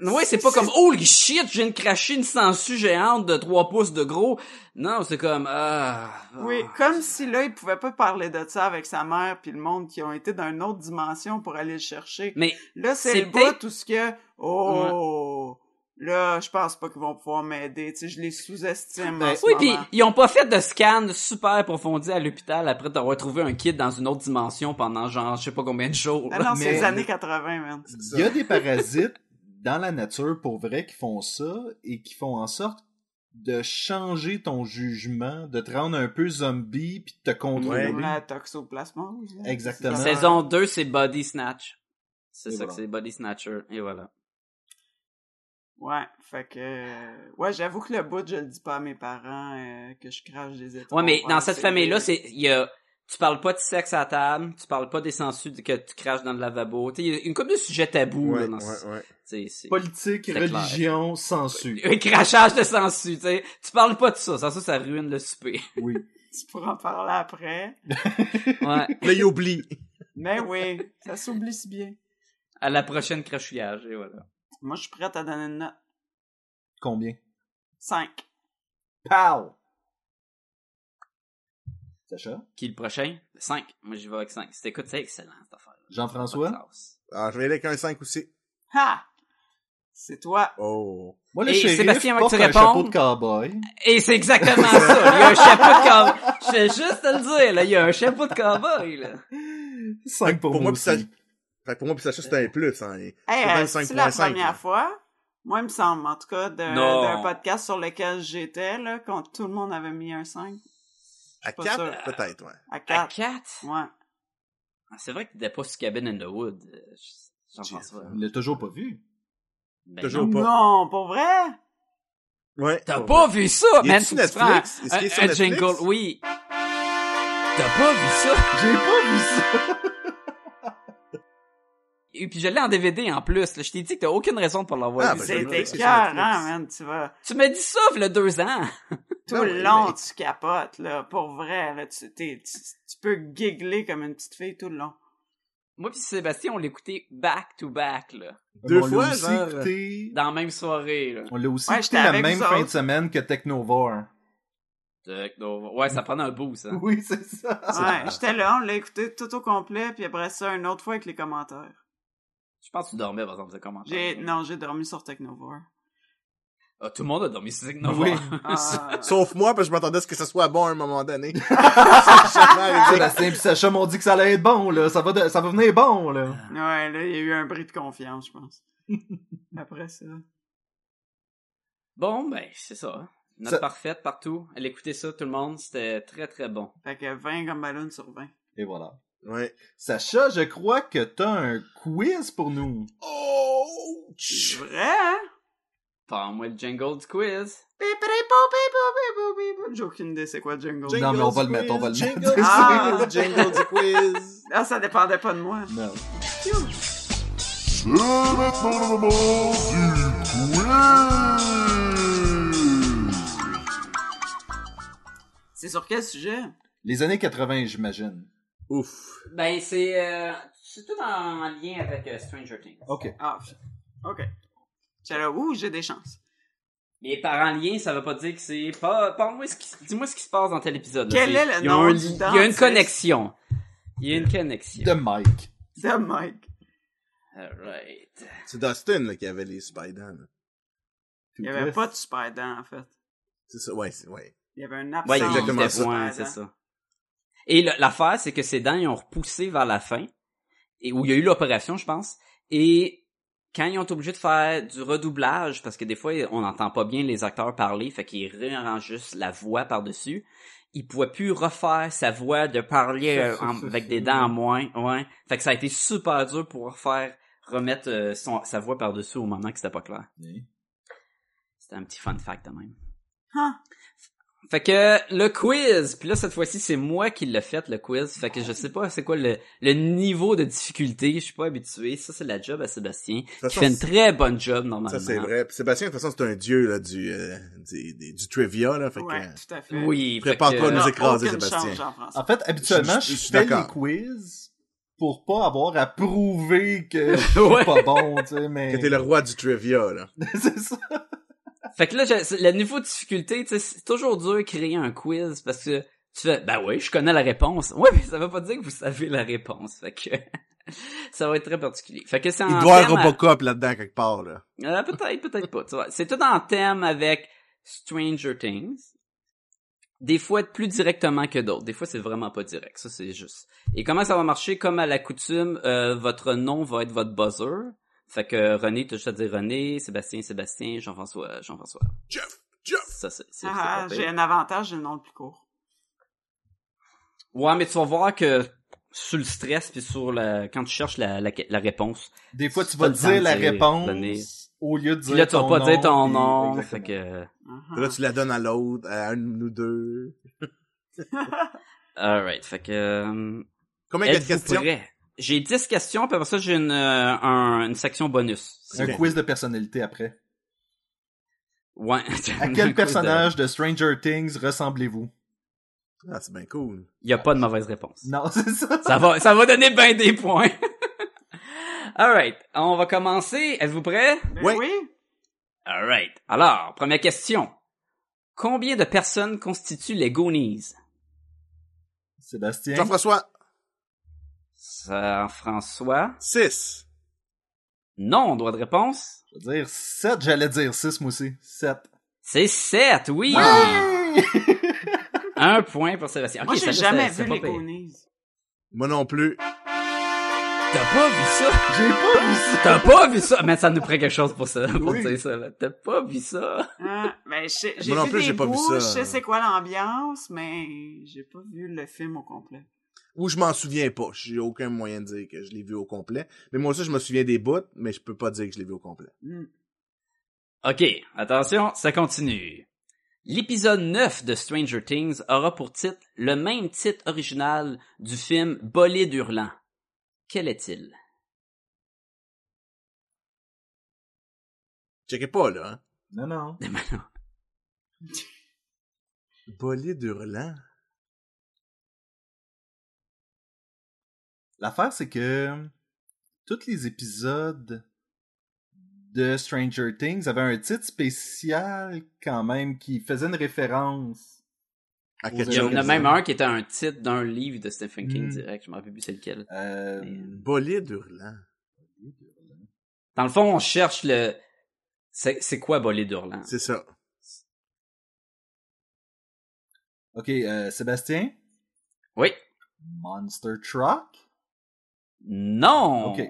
ouais, c'est pas comme, holy shit, je viens de cracher une sangsue géante de 3 pouces de gros. Non, c'est comme, ah. Oui, ah. comme si là, il pouvait pas parler de ça avec sa mère puis le monde qui ont été dans une autre dimension pour aller le chercher. Mais, Là, c'est le bout tout ce que oh là, je pense pas qu'ils vont pouvoir m'aider, tu sais, je les sous-estime. Ben, oui, puis ils ont pas fait de scan super approfondi à l'hôpital après t'avoir trouvé un kid dans une autre dimension pendant genre, je sais pas combien de jours. Ah non, c'est les années 80, man. Il y a des parasites dans la nature pour vrai qui font ça et qui font en sorte de changer ton jugement, de te rendre un peu zombie puis de te contrôler. Comme la toxoplasmose. Exactement. Saison 2, c'est Body Snatch. C'est ça voilà. que c'est Body Snatcher. Et voilà. Ouais, fait que euh, ouais, j'avoue que le bout, je le dis pas à mes parents euh, que je crache des étoiles. Ouais, mais dans cette famille-là, c'est, il y a, tu parles pas de sexe à table, tu parles pas des sangsues que tu craches dans le lavabo. Tu sais, il y a une couple de sujets tabous, Ouais, là, dans ouais, ouais. tu sais, c'est- Politique, religion, sensu. Un crachage de sangsues, tu sais. Tu parles pas de ça, ça, ça, ça ruine le souper. Oui. Tu pourras en parler après. Ouais. Là, il oublie. Mais oui, ça s'oublie si bien. À la prochaine crachouillage, et voilà. Moi, je suis prête à donner une note. Combien? 5. Pow! Sacha? Qui est le prochain? 5. Moi, j'y vais avec 5. Si t'écoutes, c'est excellent, cette affaire. Jean-François? Ah, je vais aller avec un 5 aussi. Ha! C'est toi. Oh. Moi, le Et shérif Sébastien, porte un chapeau de cowboy. Et c'est exactement ça. Il y a un chapeau de cowboy. Je fais juste te le dire, là. Il y a un chapeau de cowboy, là. 5 pour, Pour moi moi, pis ça- aussi. Fait que pour moi, pis Sacha, c'était un plus. Hein. Hey, C'est euh, c'est la 5.5, première là. fois? Moi, il me semble, en tout cas, d'un podcast sur lequel j'étais, là, quand tout le monde avait mis un 5. À pas 4, sûr. peut-être, ouais. À À 4. 4? Ouais. Ah, c'est vrai que t'étais pas sur Cabin in the Wood. euh, Jean-François. Il l'a toujours pas vu. Ben Toujours non. pas. Non, pour vrai? Ouais. T'as pas vu ça, man? tu Netflix? prends Est-ce qu'il est sur Netflix? jingle, oui. T'as pas vu ça? J'ai pas vu ça! Et puis je l'ai en DVD en plus. Là. Je t'ai dit que t'as aucune raison de pas l'avoir Ah, vu. ben, C'était le man. Tu vas, Tu m'as dit ça, il y a deux ans. tout Non, le long, mais- tu capotes, là. Pour vrai, là. Tu, t'es- tu, tu peux giggler comme une petite fille tout le long. Moi puis Sébastien, on l'écoutait back to back, là. Deux On fois, aussi genre. écouté... Dans la même soirée, là. On l'a aussi Ouais, écouté la même fin de semaine que Technovore. Techno- Ouais, ça prend un bout, ça. Oui, c'est ça. Ouais, j'étais là, on l'a écouté tout au complet, puis après ça, une autre fois avec les commentaires. Je pense que tu dormais, par exemple, commentaires. J'ai, non, j'ai dormi sur Technovore. Ah, tout le monde a dormi sur Techno. Oui. Ah, Sauf moi, parce que je m'attendais à ce que ce soit bon à un moment donné. C'est. Sébastien et Sacha m'ont dit que ça allait être bon, là. Ça va, de- ça va venir bon, là. ouais, là, il y a eu un bris de confiance, je pense. Après ça. Bon, ben, c'est ça. Note Ça- parfaite partout. Allez écouter ça, tout le monde. C'était très, très bon. Fait que 20 comme ballon sur 20. Et voilà. Ouais. Sacha, je crois que t'as un quiz pour nous. Oh! C'est vrai, hein? Parle-moi le jingle du quiz. J'ai aucune idée c'est quoi le jingle. Non, mais on va le mettre, on va le mettre. Jingle, Ah. quiz, jingle du quiz. Ah, ça dépendait pas de moi. Non. C'est maintenant le moment du quiz. C'est sur quel sujet? Les années 80, j'imagine. Ouf. Ben, c'est, euh, c'est tout en lien avec euh, Stranger Things. OK. Ah, ok. Là, ouh, j'ai des chances. Mais par en lien, ça veut pas dire que c'est pas, parle-moi ce qui, dis-moi ce qui se passe dans tel épisode. Quel est le il y a nom un du Il y a une dentiste? connexion. Il y a une connexion. De Mike. C'est Mike. Alright. C'est Dustin, là, qui avait les Spider. là. Il y avait pas de Spider, en fait. C'est ça, ouais, c'est, ouais. Il y avait un absence Ouais, exactement de ça. Ouais, c'est ça. Et l'affaire, c'est que ces dents, ils ont repoussé vers la fin, et où il y a eu l'opération, je pense, et quand ils ont été obligés de faire du redoublage, parce que des fois, on n'entend pas bien les acteurs parler, fait qu'ils réarrangent juste la voix par-dessus, ils pouvaient plus refaire sa voix de parler euh, en- avec des dents en moins, ouais. Fait que ça a été super dur pour refaire, remettre euh, son, sa voix par-dessus au moment que c'était pas clair. Oui. C'était un petit fun fact, quand même. Huh. Fait que le quiz, puis là cette fois-ci c'est moi qui l'ai fait le quiz, fait que je sais pas c'est quoi le, le niveau de difficulté, je suis pas habitué. Ça c'est la job à Sébastien, qui façon, fait une très bonne job normalement. Ça, c'est vrai. Puis Sébastien, de toute façon, c'est un dieu là, du, euh, du, du, du trivia. Là, fait Ouais, que, tout à fait. Oui, Prépare que- pas à nous écraser, Sébastien. En fait, habituellement, Je- je, je suis fais les quiz pour pas avoir à prouver que je suis Ouais. pas bon, tu sais, mais... que t'es le roi du trivia. Là. c'est ça. Fait que là, le niveau de difficulté, c'est toujours dur de créer un quiz parce que tu fais, ben oui, je connais la réponse. Ouais, mais ça veut pas dire que vous savez la réponse. Fait que ça va être très particulier. Fait que c'est Il doit thème avoir à- Robocop là-dedans quelque part. Là. Euh, peut-être, peut-être pas. tu vois. C'est tout en thème avec Stranger Things. Des fois plus directement que d'autres. Des fois c'est vraiment pas direct. Ça c'est juste. Et comment ça va marcher? Comme à la coutume, euh, votre nom va être votre buzzer. Fait que René, tu as juste à dire René, Sébastien, Sébastien, Jean-François, Jean-François. Jeff, Jeff. Ça c'est. c'est- Ah, j'ai un avantage, j'ai le nom le plus court. Ouais, mais tu vas voir que sur le stress puis sur la quand tu cherches la, la, la réponse. Des fois, tu vas dire la dire, réponse donner. au lieu de dire là tu vas pas dire ton nom. Fait que. Uh-huh. Là, tu la donnes à l'autre, à un nous deux. Alright. Fait que. euh, Combien il y a de questions? J'ai 10 questions, puis après ça, j'ai une, euh, un- une section bonus. Un quiz de personnalité après. Ouais. À quel personnage de Stranger Things ressemblez-vous? Ah, c'est bien cool. Il y a pas de mauvaise réponse. Non, c'est ça. Ça va, ça va donner bien des points. Alright. On va commencer. Êtes-vous prêts? Ben oui. Alright. Alors, première question. Combien de personnes constituent les Goonies? Sébastien? Jean-François, Ça, François? 6. Non, droit de réponse? Je veux dire 7, j'allais dire 6 moi aussi. 7. C'est 7, oui! Un point pour Sébastien. Moi, Ok, j'ai jamais vu pas les. Goonies. Moi non plus. T'as pas vu ça? J'ai pas vu ça. T'as pas vu ça? Mais ça nous prend quelque chose pour ça, pour Oui. dire ça, là. T'as pas vu ça? Hein? Ben, je sais- j'ai Moi non vu plus, des j'ai pas vu ça. Je sais c'est quoi l'ambiance, mais j'ai pas vu le film au complet. Ou je m'en souviens pas. J'ai aucun moyen de dire que je l'ai vu au complet. Mais moi aussi, je me souviens des bouts, mais je peux pas dire que je l'ai vu au complet. Hmm. Ok, attention, ça continue. L'épisode 9 de Stranger Things aura pour titre le même titre original du film Bolide hurlant. Quel est-il? Checkez pas, là. Hein. Non, non. Bolide hurlant? L'affaire, c'est que tous les épisodes de Stranger Things avaient un titre spécial quand même qui faisait une référence. À Il y en chose. a même un qui était un titre d'un livre de Stephen King Hmm. direct, je m'en rappelle plus c'est lequel. Euh, Bolide hurlant. Dans le fond, on cherche le... C'est c'est quoi Bolide hurlant? C'est ça. Ok, euh, Sébastien? Oui. Monster Truck? Non! Ok.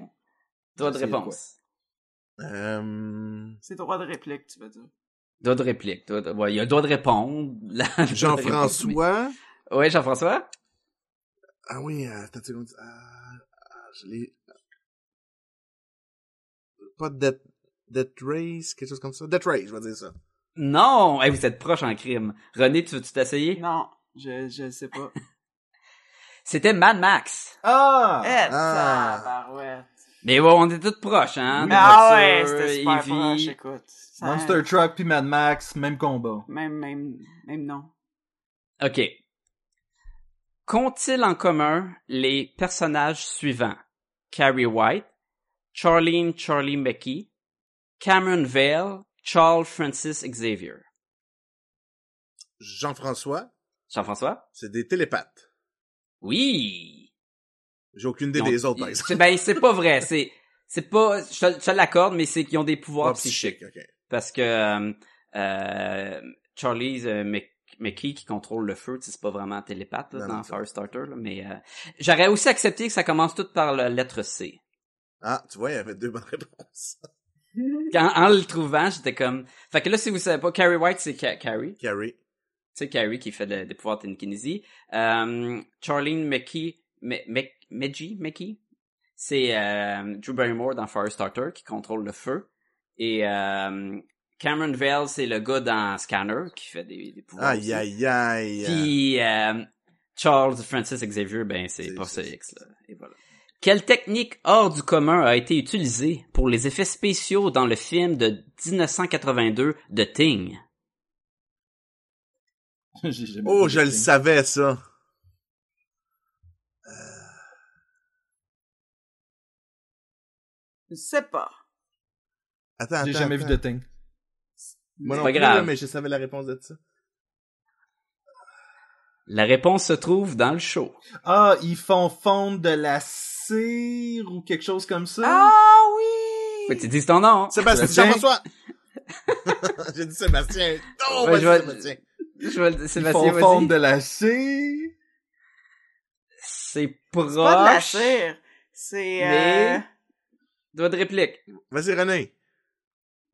Droit de réponse. Euh... C'est droit de réplique, tu veux dire. Droit de réplique. Droit de- Ouais, il y a droit de répondre. Jean-François? Oui, Jean-François? Ah oui, euh, attends une seconde. Ah, ah, je l'ai... Pas Death... Death Race, quelque chose comme ça? Death Race, je vais dire ça. Non! Hey, vous êtes proche en crime. René, tu veux-tu t'essayer? Non, je, je sais pas. C'était Mad Max. Ah! Eh, Ah. tabarouette. Mais ouais, on est tous proches, hein? Ah ouais, c'était super Evie. proche, écoute. Ça- Monster Truck puis Mad Max, même combat. Même, même, même non. OK. Qu'ont-ils en commun les personnages suivants? Carrie White, Charlene Charlie McKee, Cameron Vale, Charles Francis Xavier. Jean-François, Jean-François? c'est des télépathes. Oui! J'ai aucune idée ont- des autres, par exemple. c'est- Ben, c'est pas vrai. C'est, c'est pas, je te, l'accorde, mais c'est qu'ils ont des pouvoirs Pas psychiques. Parce que, euh, euh, Charlie euh, Mc- McKee qui contrôle le feu, c'est pas vraiment un télépathe, là, Non, dans Firestarter, là, mais, euh, j'aurais aussi accepté que ça commence tout par la lettre C. Ah, tu vois, il y avait deux bonnes réponses. Quand, en le trouvant, j'étais comme, fait que là, si vous savez pas, Carrie White, c'est Ca- Carrie. Carrie. Sais, Carrie qui fait le- des pouvoirs de télékinésie. Euh, Charlene McKee, Meggie, McKee, c'est euh, Drew Barrymore dans Firestarter qui contrôle le feu. Et euh, Cameron Vale, c'est le gars dans Scanner qui fait des, des pouvoirs. Aïe, aïe, aïe. Puis euh, Charles Francis Xavier, ben c'est c'est- X là. Et voilà. Quelle technique hors du commun a été utilisée pour les effets spéciaux dans le film de 1982 de Thing? Oh, je le savais, ça. Je sais pas. Attends, attends. J'ai jamais attends. vu de Thing. Moi C'est non pas plus, grave. là, mais je savais la réponse de ça. La réponse se trouve dans le show. Ah, ils font fondre de la cire ou quelque chose comme ça? Ah oui! Que tu dises ton nom. Sébastien, Sébastien. Jean-François! J'ai dit Sébastien. Non, Ouais, vas-y, je vais- Sébastien. Je vais le- Ils Sébastien, font fondre de la cire? C'est C'est pas de la proche. cire. C'est... Mais- Euh... Doigt de réplique. Vas-y, René.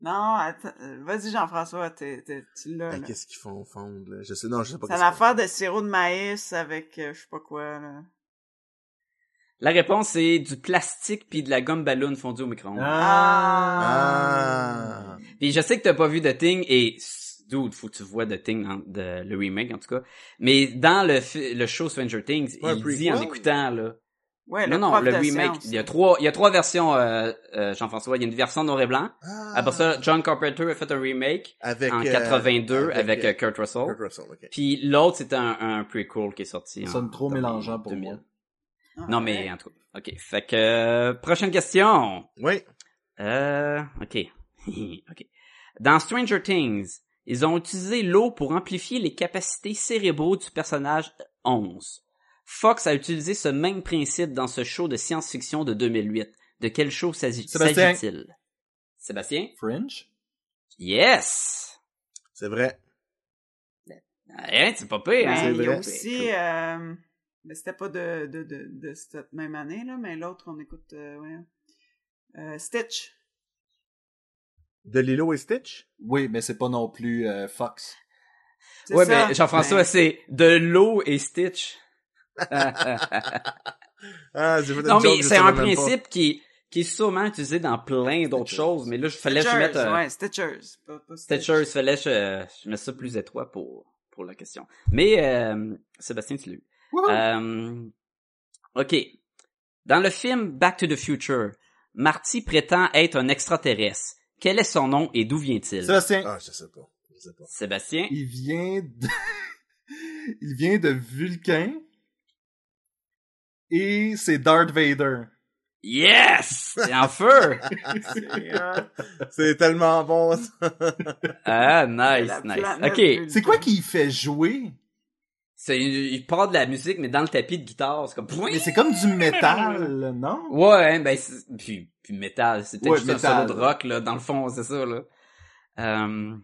Non, attends. euh, Vas-y, Jean-François, t'es- t'es- tu l'as. Ben, là. Qu'est-ce qu'ils font fondre, là? Je sais, non, je sais pas C'est une affaire de sirop de maïs avec euh, je sais pas quoi, là. La réponse c'est du plastique puis de la gomme ballon fondue au micro-ondes. Ah! Puis je sais que t'as pas vu The Thing et dude, faut que tu vois The Thing dans de- le remake en tout cas. Mais dans le le show Stranger Things, il dit en écoutant là. Ouais, non le non, le de remake, il y a trois il y a trois versions euh, euh, Jean-François, il y a une version noir et blanc. Ah. Après ça, John Carpenter a fait un remake avec, en euh, 82 avec, euh, euh, Kurt Russell. Kurt Russell, ok. Puis l'autre c'était un, un prequel qui est sorti. Ça sonne trop 2000. mélangeant pour moi. Ah, Non ouais. mais en tout cas. OK, fait que euh, prochaine question. Oui. Euh, ok. ok. Dans Stranger Things, ils ont utilisé l'eau pour amplifier les capacités cérébraux du personnage 11. Fox a utilisé ce même principe dans ce show de science-fiction de 2008. De quel show s'agit-il? Sébastien? Fringe? Yes! C'est vrai. Hein, c'est pas pire, hein? Mais il y a vrai. aussi, euh, mais c'était pas de, de, de, de cette même année, là, mais l'autre, on écoute, euh, ouais. Euh, Stitch. De Lilo et Stitch? Oui, mais c'est pas non plus euh, Fox. Ça. mais Jean-François, Ben, c'est de l'eau et Stitch. Ah, non, joke, mais c'est un pas. principe qui, qui est sûrement utilisé dans plein d'autres Stitchers. choses, mais là, je fallait que je mette... euh, ouais, Stitchers. Pas, pas Stitch. Stitchers, fallait que je, je mette ça plus étroit pour, pour la question. Mais, euh, Sébastien, tu l'as eu. Euh, ok. Dans le film Back to the Future, Marty prétend être un extraterrestre. Quel est son nom et d'où vient-il? Sébastien, Ah, je sais pas. Je sais pas. Sébastien? il vient de... il vient de Vulcain. Et c'est Darth Vader. Yes! C'est en feu! C'est, tellement bon, ça. ah, nice, nice. Ok. C'est quoi qui fait jouer? C'est, il part de la musique, mais dans le tapis de guitare, c'est comme... Mais c'est comme du métal, non? Ouais, hein, ben, c'est- puis, puis métal, c'est peut-être Ouais, juste un métal. solo de rock, là, dans le fond, c'est ça, là. Euh,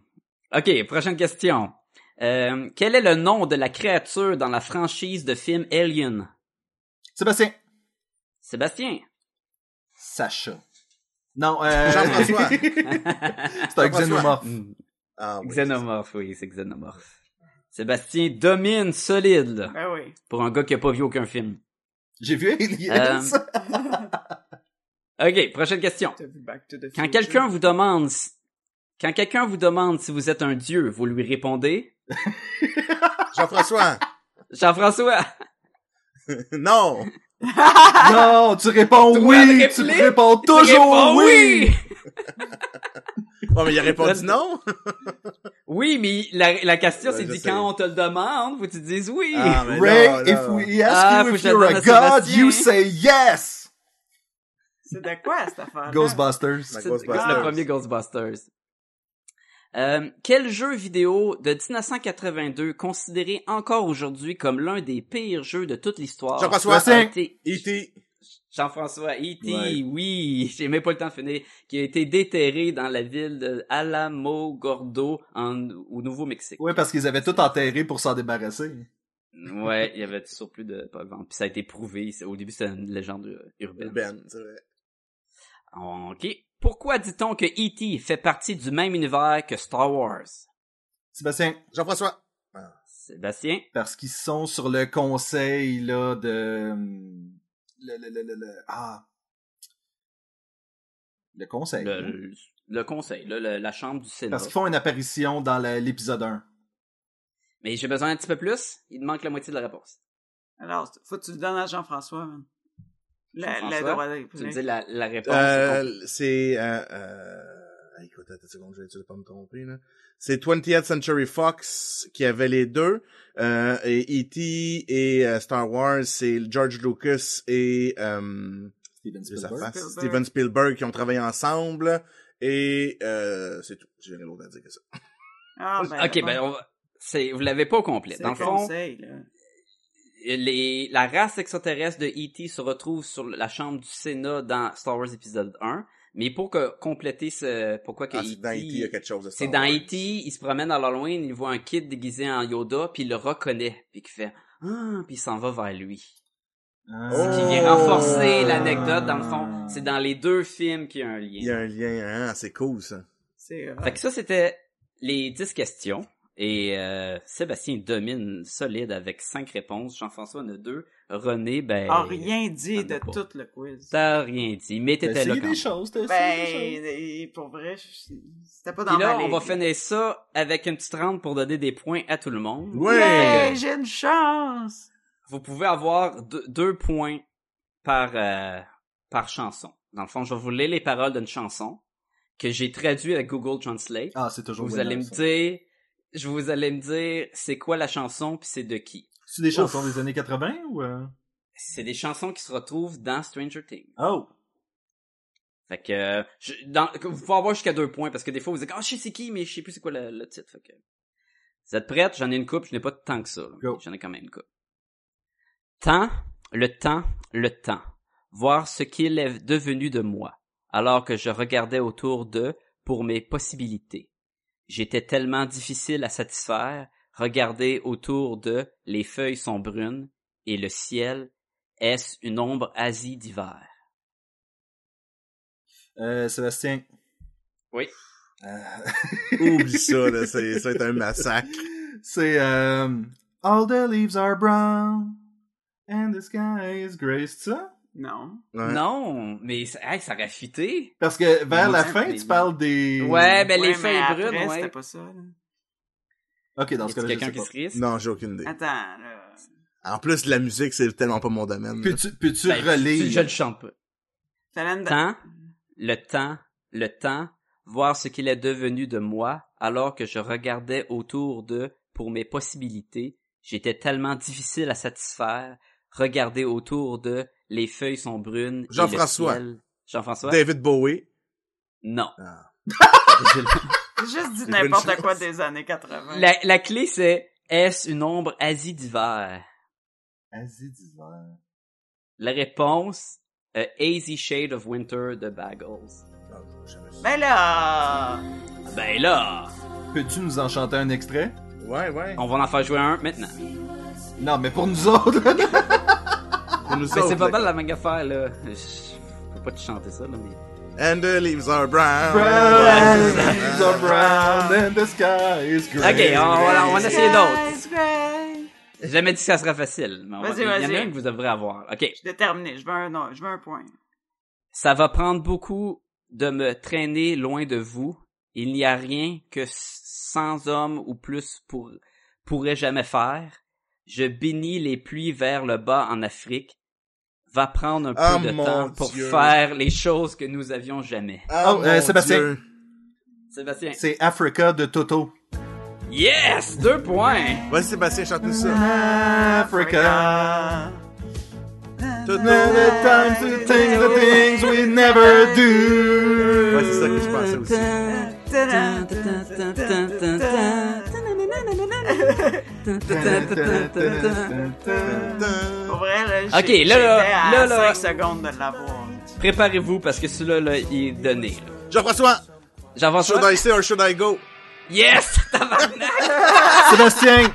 ok, prochaine question. Euh, quel est le nom de la créature dans la franchise de film Alien? Sébastien. Sébastien? Sacha. Non, euh... Jean-François. c'est un xénomorphe. Mm, Ah, oui, Xénomorphe, oui, c'est xénomorphe. Sébastien domine solide, là, Ben oui. pour un gars qui a pas vu aucun film. J'ai vu Aliens. Ok, prochaine question. Quand quelqu'un vous demande, si- quand quelqu'un vous demande si vous êtes un dieu, vous lui répondez, Jean-François. Jean-François, non. non, tu réponds oui, tu réponds Tu toujours oui. Oh, mais il a répondu non. Oui, mais la, la question, Ouais, c'est dit quand on te le demande, faut que tu dises oui. Ah, mais Ray, non, if non. we ask Ah, you if you're a god, you say yes. C'est de quoi, cette affaire Ghostbusters. C'est Ghostbusters. le premier Ghostbusters. Euh, quel jeu vidéo de 1982 considéré encore aujourd'hui comme l'un des pires jeux de toute l'histoire Jean-François. E.T. Jean-François E.T. Ouais. oui, j'ai même pas le temps de finir, qui a été déterré dans la ville de Alamogordo en, au Nouveau-Mexique. Ouais, parce qu'ils avaient tout enterré pour s'en débarrasser. Ouais, il y avait toujours plus de pas. Puis ça a été prouvé. Au début, c'était une légende urbaine. Ben, c'est vrai. Ok. Pourquoi dit-on que E.T. fait partie du même univers que Star Wars? Sébastien, Jean-François. Sébastien? parce qu'ils sont sur le conseil là de le, le, le, le, le- ah le conseil. Le, Le conseil, là, le- la chambre du Sénat. Parce qu'ils font une apparition dans l'épisode 1. Mais j'ai besoin un petit peu plus. Il me manque la moitié de la réponse. Alors, faut que tu le donnes à Jean-François. La, la Tu me dis la, la réponse. Euh, c'est, euh, euh, écoute, attends une seconde, je vais essayer de pas me tromper, là. C'est 20th Century Fox qui avait les deux, euh, et E.T. et euh, Star Wars, c'est George Lucas et, euh, Steven Spielberg. face, Spielberg. Steven Spielberg qui ont travaillé ensemble, et, euh, c'est tout. J'ai rien d'autre à dire que ça. Ah, ben, ok, ben, on va... c'est, vous l'avez pas au complet. Dans le le fond, conseil, là. les, la race extraterrestre de E.T. se retrouve sur la chambre du Sénat dans Star Wars épisode 1. Mais pour que, compléter ce, pourquoi que Ah, c'est dans E.T., il y a quelque chose de C'est dans. E.T., il se promène à l'Halloween, il voit un kid déguisé en Yoda, puis il le reconnaît, puis il fait ah, puis il s'en va vers lui. Ah. Ce qui vient renforcer l'anecdote dans le fond. C'est dans les deux films qu'il y a un Il y a lien. un lien, hein, c'est cool, ça. C'est, Fait que ça c'était les 10 questions. Et euh, Sébastien domine solide avec 5 réponses. Jean-François en a 2. René, ben... a rien dit de pas. tout le quiz. T'as rien dit, mais t'étais là quand des choses, t'as essayé des choses. Ben, et pour vrai, je- c'était pas dans Puis là, ma on va finir ça avec une petite rente pour donner des points à tout le monde. Ouais! Yay, j'ai une chance! Vous pouvez avoir deux, deux points par, euh, par chanson. Dans le fond, je vais vous lire les paroles d'une chanson que j'ai traduit avec Google Translate. Ah, c'est toujours vous allez me dire, je vous allez me dire c'est quoi la chanson puis c'est de qui. C'est des chansons des années 80 ou... euh? C'est des chansons qui se retrouvent dans Stranger Things. Oh! Fait que, je- dans, que vous pouvez avoir jusqu'à deux points parce que des fois vous dites, ah, je sais c'est qui, mais je sais plus c'est quoi le, le titre. Fait que, vous êtes prêtes? J'en ai une coupe, je n'ai pas tant que ça. J'en ai quand même une coupe. Temps, le temps, le temps. Voir ce qu'il est devenu de moi, alors que je regardais autour d'eux pour mes possibilités. J'étais tellement difficile à satisfaire, regarder autour de les feuilles sont brunes, et le ciel, est-ce une ombre asie d'hiver? Euh, Sébastien. Oui. Euh, Oublie ça, là, c'est, ça va être un massacre. c'est euh, All the leaves are brown and the sky is gray, c'est ça? Non. Ouais. Non, mais ça- hey, ça aurait fité. Parce que vers la fin, tu parles des... Ouais, ben les Ouais, mais feuilles brunes, ouais. C'était pas ça, là. Ok, dans ce cas-là, quelqu'un qui pas. se risque? Non, j'ai aucune idée. Attends, là. En plus, la musique, c'est tellement pas mon domaine. Peux-tu, peux-tu Ben, relire? Je le chante pas. De- Temps, le temps, le temps, voir ce qu'il est devenu de moi, alors que je regardais autour de pour mes possibilités. J'étais tellement difficile à satisfaire. Regarder autour de les feuilles sont brunes. le Jean-François. Jean-François? David Bowie? Non. Ah. J'ai juste dit n'importe quoi des années 80. la, la clé c'est est-ce une ombre asie d'hiver? Asie d'hiver. La réponse, A Hazy Shade of Winter de Bagels. Ah. Ben là! Ben là, Peux-tu nous en chanter un extrait? Ouais, ouais. on va en faire jouer un maintenant. Non, mais pour nous autres. Pour nous Mais c'est pas mal la même affaire, là. Je peux pas te chanter ça, là, mais... And the leaves are brown. brown, leaves are brown and the sky is gray. Ok, on va, on va en essayer d'autres. J'ai jamais dit que ça serait facile. mais on va- Vas-y, Il y en a vas-y. un que vous devrez avoir. Ok. Je suis déterminé. Je veux un, non, je veux un point. Ça va prendre beaucoup de me traîner loin de vous. Il n'y a rien que 100 hommes ou plus pour, pourraient jamais faire. Je bénis les pluies vers le bas en Afrique. Va prendre un peu Ah, de mon temps pour Dieu. faire les choses que nous avions jamais. Ah, Oh, euh, Sébastien. Dieu. Sébastien. C'est Africa de Toto. Yes! Deux points! Vas-y, Sébastien, chante-nous ça. Africa. Tout- Many times the things, the things we never do. Ouais, c'est ça que je pensais aussi. Pour vrai, là, Ok, là, là, là, là. 5 secondes de l'avoir. Préparez-vous parce que celui-là, là, il est donné. là. Jean-François, J'avance should? I stay or should I go? Yes! Tabarnak! Sébastien,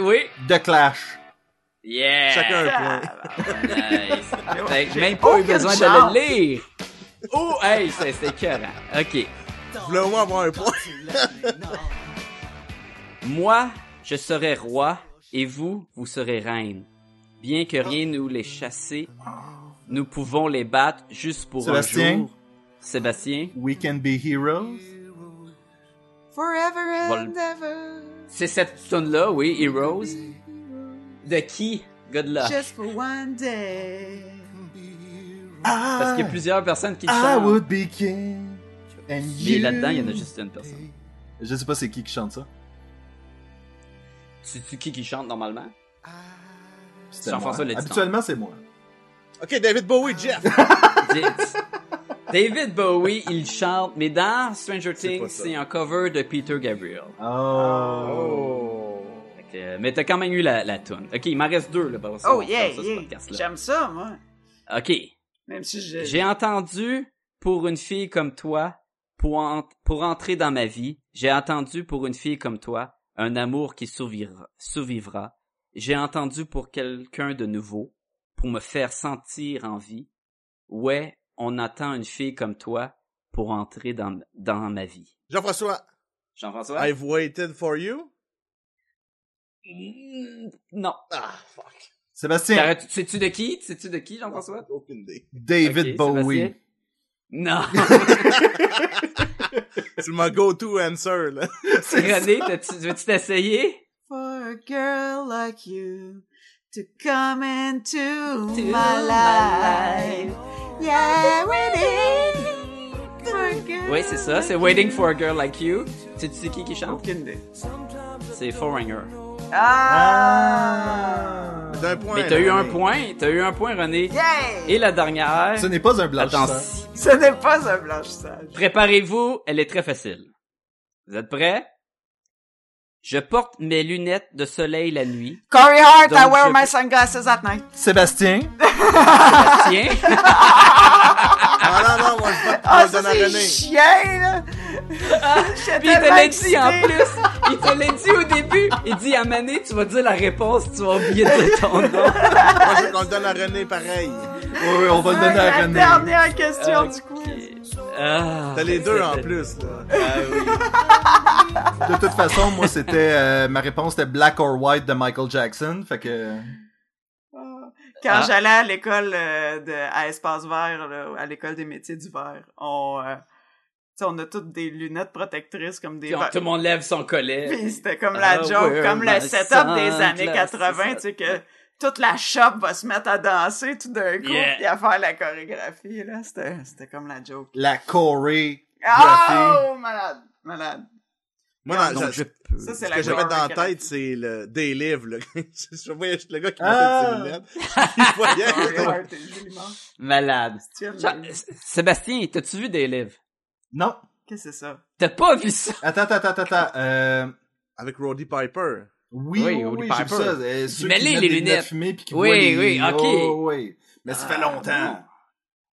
oui! The Clash. Yeah! Chacun un point. Nice. Fait que J'ai même pas eu aucune besoin de chance. le lire. Oh, hey, c'est c'est écœurant. Ok. Je voulais au moins avoir un point? Moi, je serai roi et vous, vous serez reine. Bien que rien nous les chasser, nous pouvons les battre juste pour Sébastien? un jour. Sébastien? We Can Be Heroes? Forever and ever. C'est cette tune là oui, Heroes. De qui? Good luck. Just for one day. Parce qu'il y a plusieurs personnes qui I chantent. would be king. And Mais you. là-dedans, il y en a juste une personne. Je sais pas c'est qui qui chante ça. C'est-tu qui qui chante normalement? Jean-François dit Habituellement, c'est moi. Ok, David Bowie, Jeff. David Bowie, il chante, mais dans Stranger Things, c'est un cover de Peter Gabriel. Oh. Que, euh, mais t'as quand même eu la, la tune. Ok, il m'en reste deux, là, ça, on Oh yeah, yeah. J'aime ça, moi. Ok. Même si je... J'ai entendu pour une fille comme toi, pour, en- pour entrer dans ma vie, j'ai entendu pour une fille comme toi, un amour qui survivra. survivra. J'ai entendu pour quelqu'un de nouveau, pour me faire sentir en vie. Ouais, on attend une fille comme toi pour entrer dans, dans ma vie. Jean-François, Jean-François? I've waited for you? Mm, Non. Ah, fuck. Sébastien. Sais-tu de qui? Sais-tu de qui, Jean-François? Aucune idée. David Ok, Bowie. Sébastien? Non. C'est mon go-to answer, là. René, veux-tu t'essayer? For a girl like you to come into To my my life. Yeah, waiting for a girl. Oui, c'est ça, c'est Waiting for a Girl Like You. C'est qui qui chante? Aucune idée. C'est Foreigner. Ah! D'un point. Mais t'as eu un point, t'as eu un point, René. Yeah! Et la dernière, Ce n'est pas un blanchissant. attention, Ce n'est pas un blanchissage. préparez-vous, elle est très facile. Vous êtes prêts? Je porte mes lunettes de soleil la nuit. Corey Hart, I wear je- my sunglasses at night. Sébastien. Tiens, Ah non, non, moi, je vais Ah, te ça, donner René. chien, là! Puis il te l'a dit en plus. Il te l'a dit au début. Il dit à Mané, tu vas dire la réponse, tu vas oublier de dire ton nom. Moi, je veux qu'on le donne à René pareil. Oui, oui, on va le donner à La René. dernière question du quiz. Ah, T'as les deux en plus, là. Ah oui. De toute façon, moi, c'était euh, ma réponse était Black or White de Michael Jackson. Fait que Quand Ah. j'allais à l'école euh, de à Espace Vert, là, à l'école des métiers du verre, on, euh, tu sais, on a toutes des lunettes protectrices comme des Puis on- verres. tout le monde lève son collet. Puis c'était comme Ah, la joke, wear comme le setup des années 80, tu sais, que toute la shop va se mettre à danser tout d'un coup, Yeah. puis à faire la chorégraphie, là. C'était, c'était comme la joke. la chorégraphie. Oh, malade, malade. Moi, dans- Donc, ça- je. Ça, c'est ce la que j'avais dans la tête, c'est le des livres, là. je voyais le gars qui Ah. mettait ses lunettes. Il voyait. Joliment. Malade. Sébastien, t'as-tu vu des livres? Non. Qu'est-ce que c'est ça? T'as pas vu ça? Attends, attends, attends, attends. Euh, Avec Roddy Piper. oui, Oui, oui, Roddy oui, j'ai vu ça. Euh, ceux Mais qui les- lunettes. fumées puis qui Oui, les... oui, ok. Oh, oui. Mais ça fait longtemps.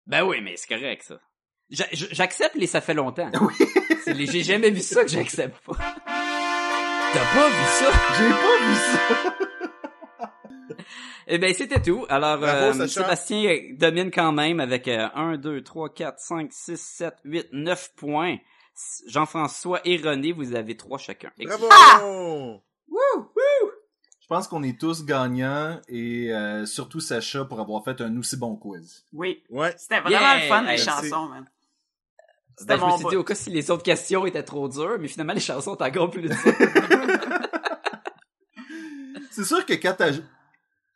Ben oui, mais c'est correct, ça. J'accepte les ça fait longtemps. C'est les j'ai jamais vu ça que j'accepte pas. T'as pas vu ça? J'ai pas vu ça. Eh ben, c'était tout. Alors, Bravo, euh. Sébastien domine quand même avec euh, 1, 2, 3, 4, 5, 6, 7, 8, 9 points. Jean-François et René, vous avez trois chacun. Bravo! Je pense qu'on est tous gagnants et euh, surtout Sacha pour avoir fait un aussi bon quiz. Oui. Ouais. C'était vraiment Yeah! le fun, les Hey, chansons, man. Ben, je me mon suis bout. dit, au cas si les autres questions étaient trop dures, mais finalement, les chansons étaient encore plus dures. C'est sûr que quand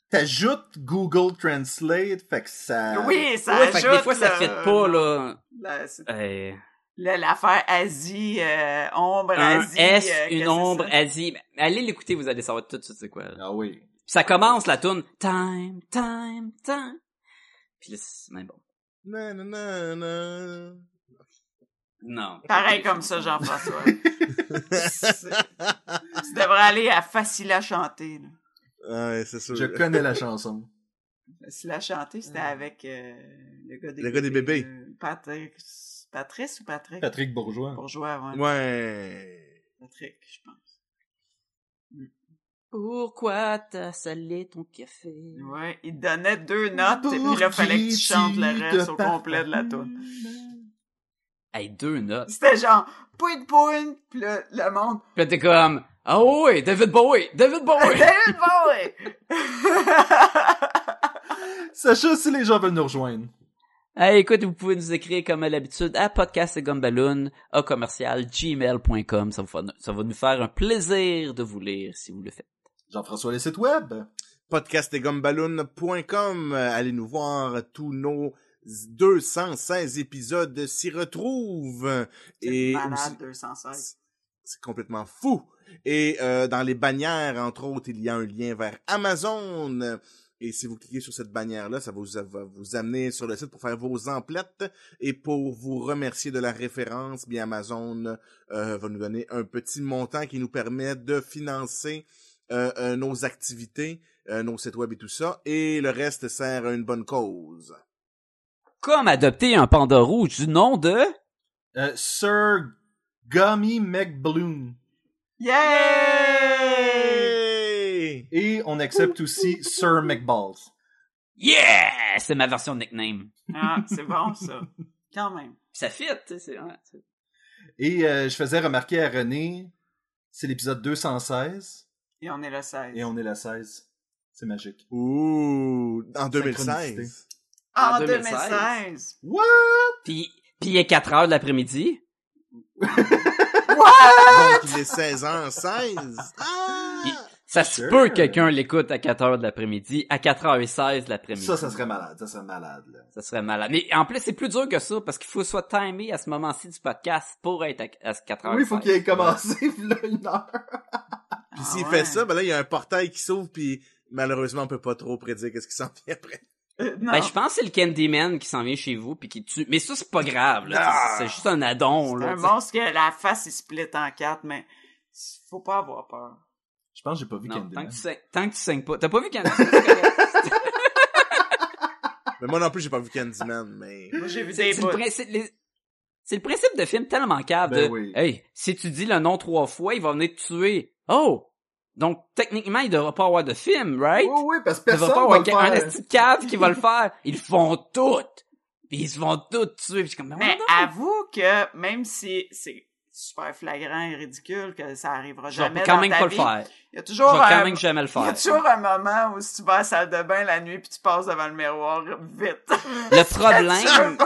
t'ajoutes Google Translate, fait que ça... Oui, ça ouais, fait que des fois, ça là, fit pas, là. c'est- Euh, la- L'affaire Asie, euh, ombre un Asie. S, euh, une ombre? Asie. Allez l'écouter, vous allez savoir tout de suite c'est quoi. là. Ah oui. Puis ça commence, la tune Time, time, time. Puis là, c'est même bon. Na, na, na, na. Non. Pareil comme ça, Jean-François. Tu devrais aller à Facile à chanter. Là. Ouais, c'est sûr. Je connais la chanson. Facile à chanter, c'était avec euh, le gars des Le gars des bébés. euh, Patrick, Patrice ou Patrick? Patrick Bourgeois. Bourgeois, ouais. Ouais. Patrick, je pense. Pourquoi t'as salé ton café? Ouais, il te donnait deux notes, et puis là, fallait que tu chantes le reste au complet de la tune. Hey, deux notes. C'était genre, point point, puis là, le monde, Puis là, t'es comme, ah oui, David Bowie, David Bowie. David Bowie! Sacha, si les gens veulent nous rejoindre. Hey, écoute, vous pouvez nous écrire comme à l'habitude à podcast et gumballoon, à commercial gmail.com. Ça, va- ça va nous faire un plaisir de vous lire si vous le faites. Jean-François, les sites web. podcastetgumballoon.com. Euh, Allez nous voir, tous nos 216 épisodes s'y retrouvent. Et Malade, aussi- 216. c'est complètement fou. Et euh, dans les bannières, entre autres, il y a un lien vers Amazon. Et si vous cliquez sur cette bannière-là, ça va vous, va vous amener sur le site pour faire vos emplettes. Et pour vous remercier de la référence, bien Amazon euh, va nous donner un petit montant qui nous permet de financer euh, euh, nos activités, euh, nos sites web et tout ça. Et le reste sert à une bonne cause. Comme adopter un panda rouge du nom de... Euh, Sir Gummy McBloom. Yay! Et on accepte aussi Sir McBalls. Yeah! C'est ma version de nickname. Ah, c'est bon, ça. Quand même. Ça fit, tu sais, c'est... ouais, c'est- Et euh, je faisais remarquer à René, c'est l'épisode 216 Et on est le 16. et on est la 16. C'est magique. Ouh! En Synchronicité. 2016. Ah, En en 2016. 2016. What? Puis, puis il est 4 heures de l'après-midi. Donc, il est 16h16. Ah! Il- Ça se Sure. peut que quelqu'un l'écoute à 4 heures de l'après-midi, à 4h16 de l'après-midi. Ça, ça serait malade. Ça serait malade, là. Ça serait malade. Mais en plus, c'est plus dur que ça, parce qu'il faut soit timé à ce moment-ci du podcast pour être à, à 4h16. Oui, il faut qu'il ait commencé, là, une heure. Puis Ah s'il ouais. fait ça, ben là, il y a un portail qui s'ouvre, puis malheureusement, on peut pas trop prédire qu'est-ce qui s'en vient après. Euh. Ben, je pense que c'est le Candyman qui s'en vient chez vous puis qui tue. Mais ça, c'est pas grave, là. Ah! C'est juste un addon, c'est là. un monstre que la face est split en quatre, mais faut pas avoir peur. Je pense que j'ai pas vu Non, tant Candyman. que, tu saignes, tant que tu saignes pas. T'as pas vu Candyman? Mais moi non plus, j'ai pas vu Candyman, mais... Moi, j'ai vu des le C'est le principe de film tellement câble Ben de oui. Hey, si tu dis le nom trois fois, il va venir te tuer. Oh! Donc, techniquement, il devra pas avoir de film, right? Oui, oui, parce que Il devra personne pas va avoir le un faire. cave qui va le faire. Ils le font toutes. Puis ils se vont toutes tuer. Puis je suis comme, mais avoue que même si c'est super flagrant et ridicule que ça arrivera jamais quand dans même ta pas vie, le faire. il y a Je toujours vais quand un, même jamais le il y a faire. toujours un moment où si tu vas à la salle de bain la nuit puis tu passes devant le miroir vite. Le problème,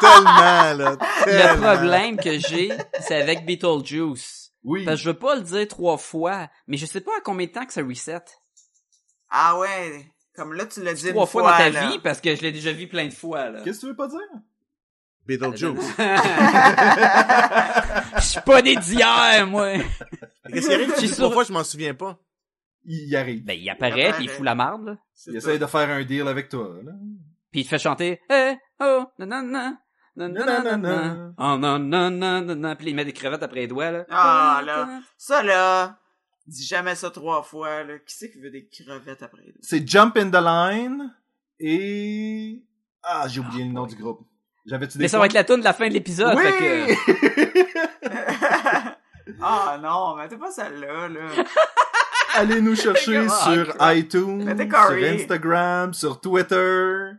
Tellement, là, le problème que j'ai, c'est avec Beetlejuice. Oui. Parce que je veux pas le dire trois fois, mais je sais pas à combien de temps que ça reset. ah ouais, comme là tu l'as dit Trois une fois, dans ta là. vie, parce que je l'ai déjà vu plein de fois, là. Qu'est-ce que tu veux pas dire? Beetlejuice. Je suis pas né d'hier, moi. Qu'est-ce qui arrive? Sur- trois fois, je m'en souviens pas. Il y arrive. Ben, il apparaît, puis il fout la marde, là. Il tout. essaye de faire un deal avec toi, là. Puis il te fait chanter Eh, oh, nanana, nanana, oh, non, non, non, non, non. Puis il met des crevettes après les doigts, là. Ah là, ça là, dis jamais ça trois fois là. Qui c'est qui veut des crevettes après les deux? C'est Jump in the Line et... Ah, j'ai oublié le nom du groupe. J'avais-tu des Mais ça va être la tune de la fin de l'épisode, Oui! fait que... ah non, mais t'es pas celle-là là. Allez nous chercher Ah, sur crap. iTunes, sur. Instagram, sur Twitter.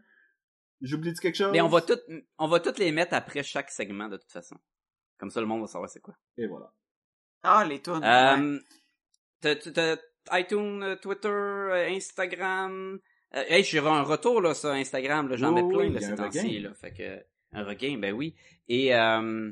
J'ai oublié de quelque chose? Mais on va tout, on va toutes les mettre après chaque segment, de toute façon. Comme ça, le monde va savoir c'est quoi. Et voilà. Ah les tunes. Euh, t'as- iTunes, euh, Twitter, euh, Instagram. Euh, hey, j'ai un retour là sur Instagram, là, j'en mets plein oui, là, ces un temps-ci, regain. là. Fait que un regain, ben oui. Et euh,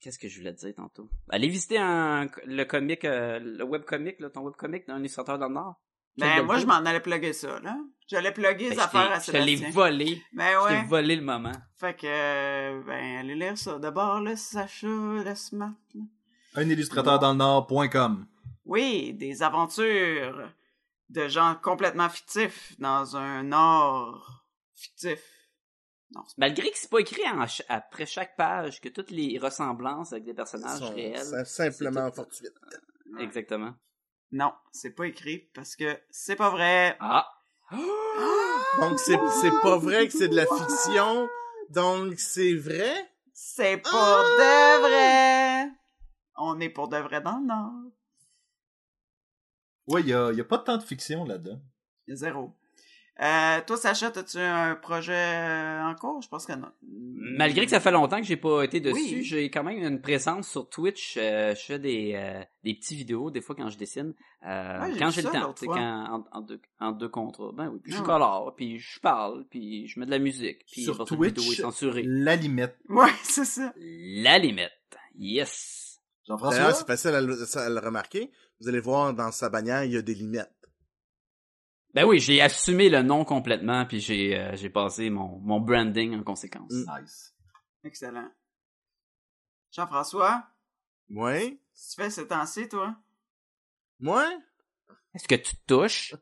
qu'est-ce que je voulais te dire tantôt? Allez visiter un, le comic, euh, le webcomic, là, ton webcomic d'un illustrateur dans le Nord. Ben moi je m'en allais plugger ça là. J'allais plugger Ben, les affaires à je t'ai- je l'ai Sébastien. volé. Ben Je ouais. t'ai volé le moment. Fait que euh, ben allez lire ça. D'abord le Sacha, le Smart. là. Un illustrateur dans le Nord.com. Oui, des aventures de gens complètement fictifs dans un Nord fictif. Non, Malgré que c'est pas écrit en ch- après chaque page que toutes les ressemblances avec des personnages Sont- réels. c'est simplement c'est tout- fortuite. Exactement. Non, c'est pas écrit parce que c'est pas vrai. Ah. Donc, c'est, c'est pas vrai que c'est de la fiction. Donc, c'est vrai? C'est pour Ah! de vrai. On est pour de vrai dans le Nord. Ouais, il y a, y a pas tant de fiction là-dedans. Il y a zéro. Euh, toi, Sacha, as-tu un projet euh, en cours? Je pense que non. Malgré que ça fait longtemps que j'ai pas été dessus, Oui. j'ai quand même une présence sur Twitch. Euh, je fais des, euh, des petits vidéos, des fois quand je dessine. Euh, Ouais, quand j'ai le temps, l'autre tu sais, fois. quand, en, en deux, en deux contrats. Ben oui, puis je Ah. colore, puis je parle, puis je mets de la musique, puis Sur la vidéo Twitch, est censurée. la limite. Ouais, c'est ça. La limite. Yes. Jean-François? C'est facile à le, à le remarquer. Vous allez voir dans sa bannière, il y a des limites. Ben oui, j'ai assumé le nom complètement, puis j'ai euh, j'ai passé mon, mon branding en conséquence. Mm. Nice. Excellent. Jean-François, qu'est-ce que tu fais ces temps-ci, toi? Moi? Est-ce que tu te touches?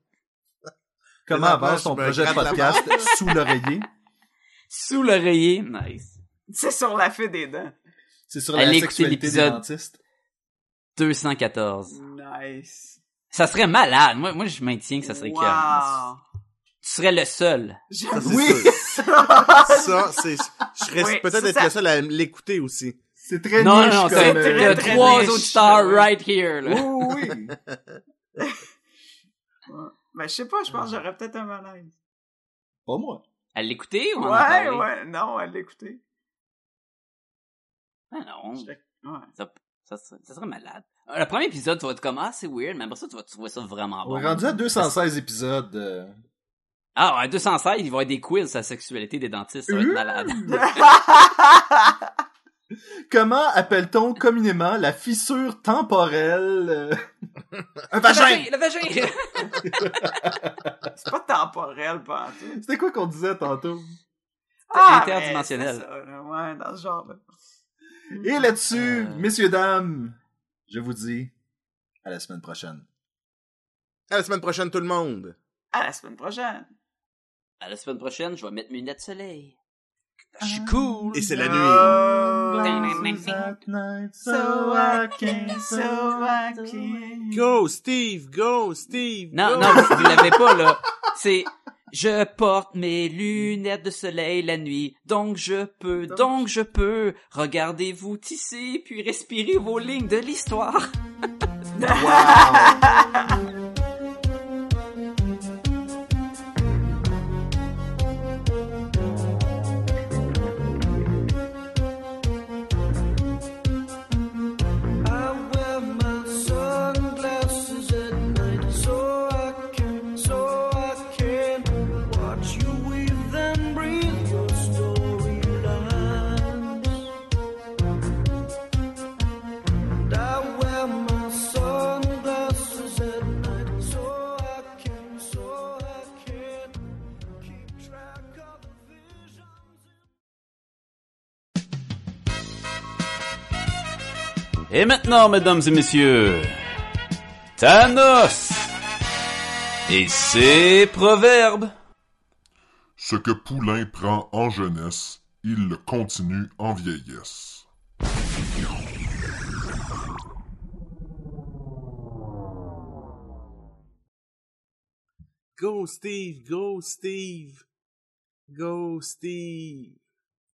Comment avance ton projet de podcast sous l'oreiller? Sous l'oreiller? Nice. C'est sur la fée des dents. C'est sur Allez la sexualité des l'épisode. dentistes. 214. Nice. Ça serait malade. Moi, moi je maintiens que ça serait. Wow. Tu serais le seul. Ça, c'est Oui! sûr. ça. Ça, c'est, je serais Oui, peut-être ça, être ça- le seul à l'écouter aussi. C'est très Non, niche non, comme... t'as euh, trois niche, auditeurs ouais. right here, là. Oui, oui. Ben, je sais pas, je pense que j'aurais peut-être un malaise. Pas moi. À l'écouter ou en Ouais, ouais, non, à l'écouter. Ah non, Je- Ouais. ça, ça, serait- ça serait malade. Euh, Le premier épisode, tu vas être comme, ah, c'est weird, mais après ça, tu vas trouver ça vraiment On bon. est rendu à 216 épisodes. euh. Ah, ouais, 216, il va y avoir des quiz sur la sexualité des dentistes, ça va être Mmh. malade. Comment appelle-t-on communément la fissure temporelle? euh, Un Le vagin! vagin! Le vagin! C'est pas temporel, pas en tout. C'était quoi qu'on disait tantôt? Ah, interdimensionnel. mais c'est ça, là, ouais, dans ce genre-là. Et là-dessus, Euh. messieurs, dames, je vous dis à la semaine prochaine. À la semaine prochaine, tout le monde. À la semaine prochaine. à la semaine prochaine, je vais mettre mes lunettes de soleil. Je Ah. suis cool! Et c'est la Oh. nuit. So I can, so I can. Go, Steve, go, Steve. Non, go. non, vous l'avez pas, là. C'est, je porte mes lunettes de soleil la nuit, donc je peux, Donc- donc je peux. Regardez-vous tisser, puis respirer vos lignes de l'histoire. Et maintenant, mesdames et messieurs, Thanos et ses proverbes. Ce que Poulain prend en jeunesse, il le continue en vieillesse. Go, Steve, go, Steve. Go, Steve.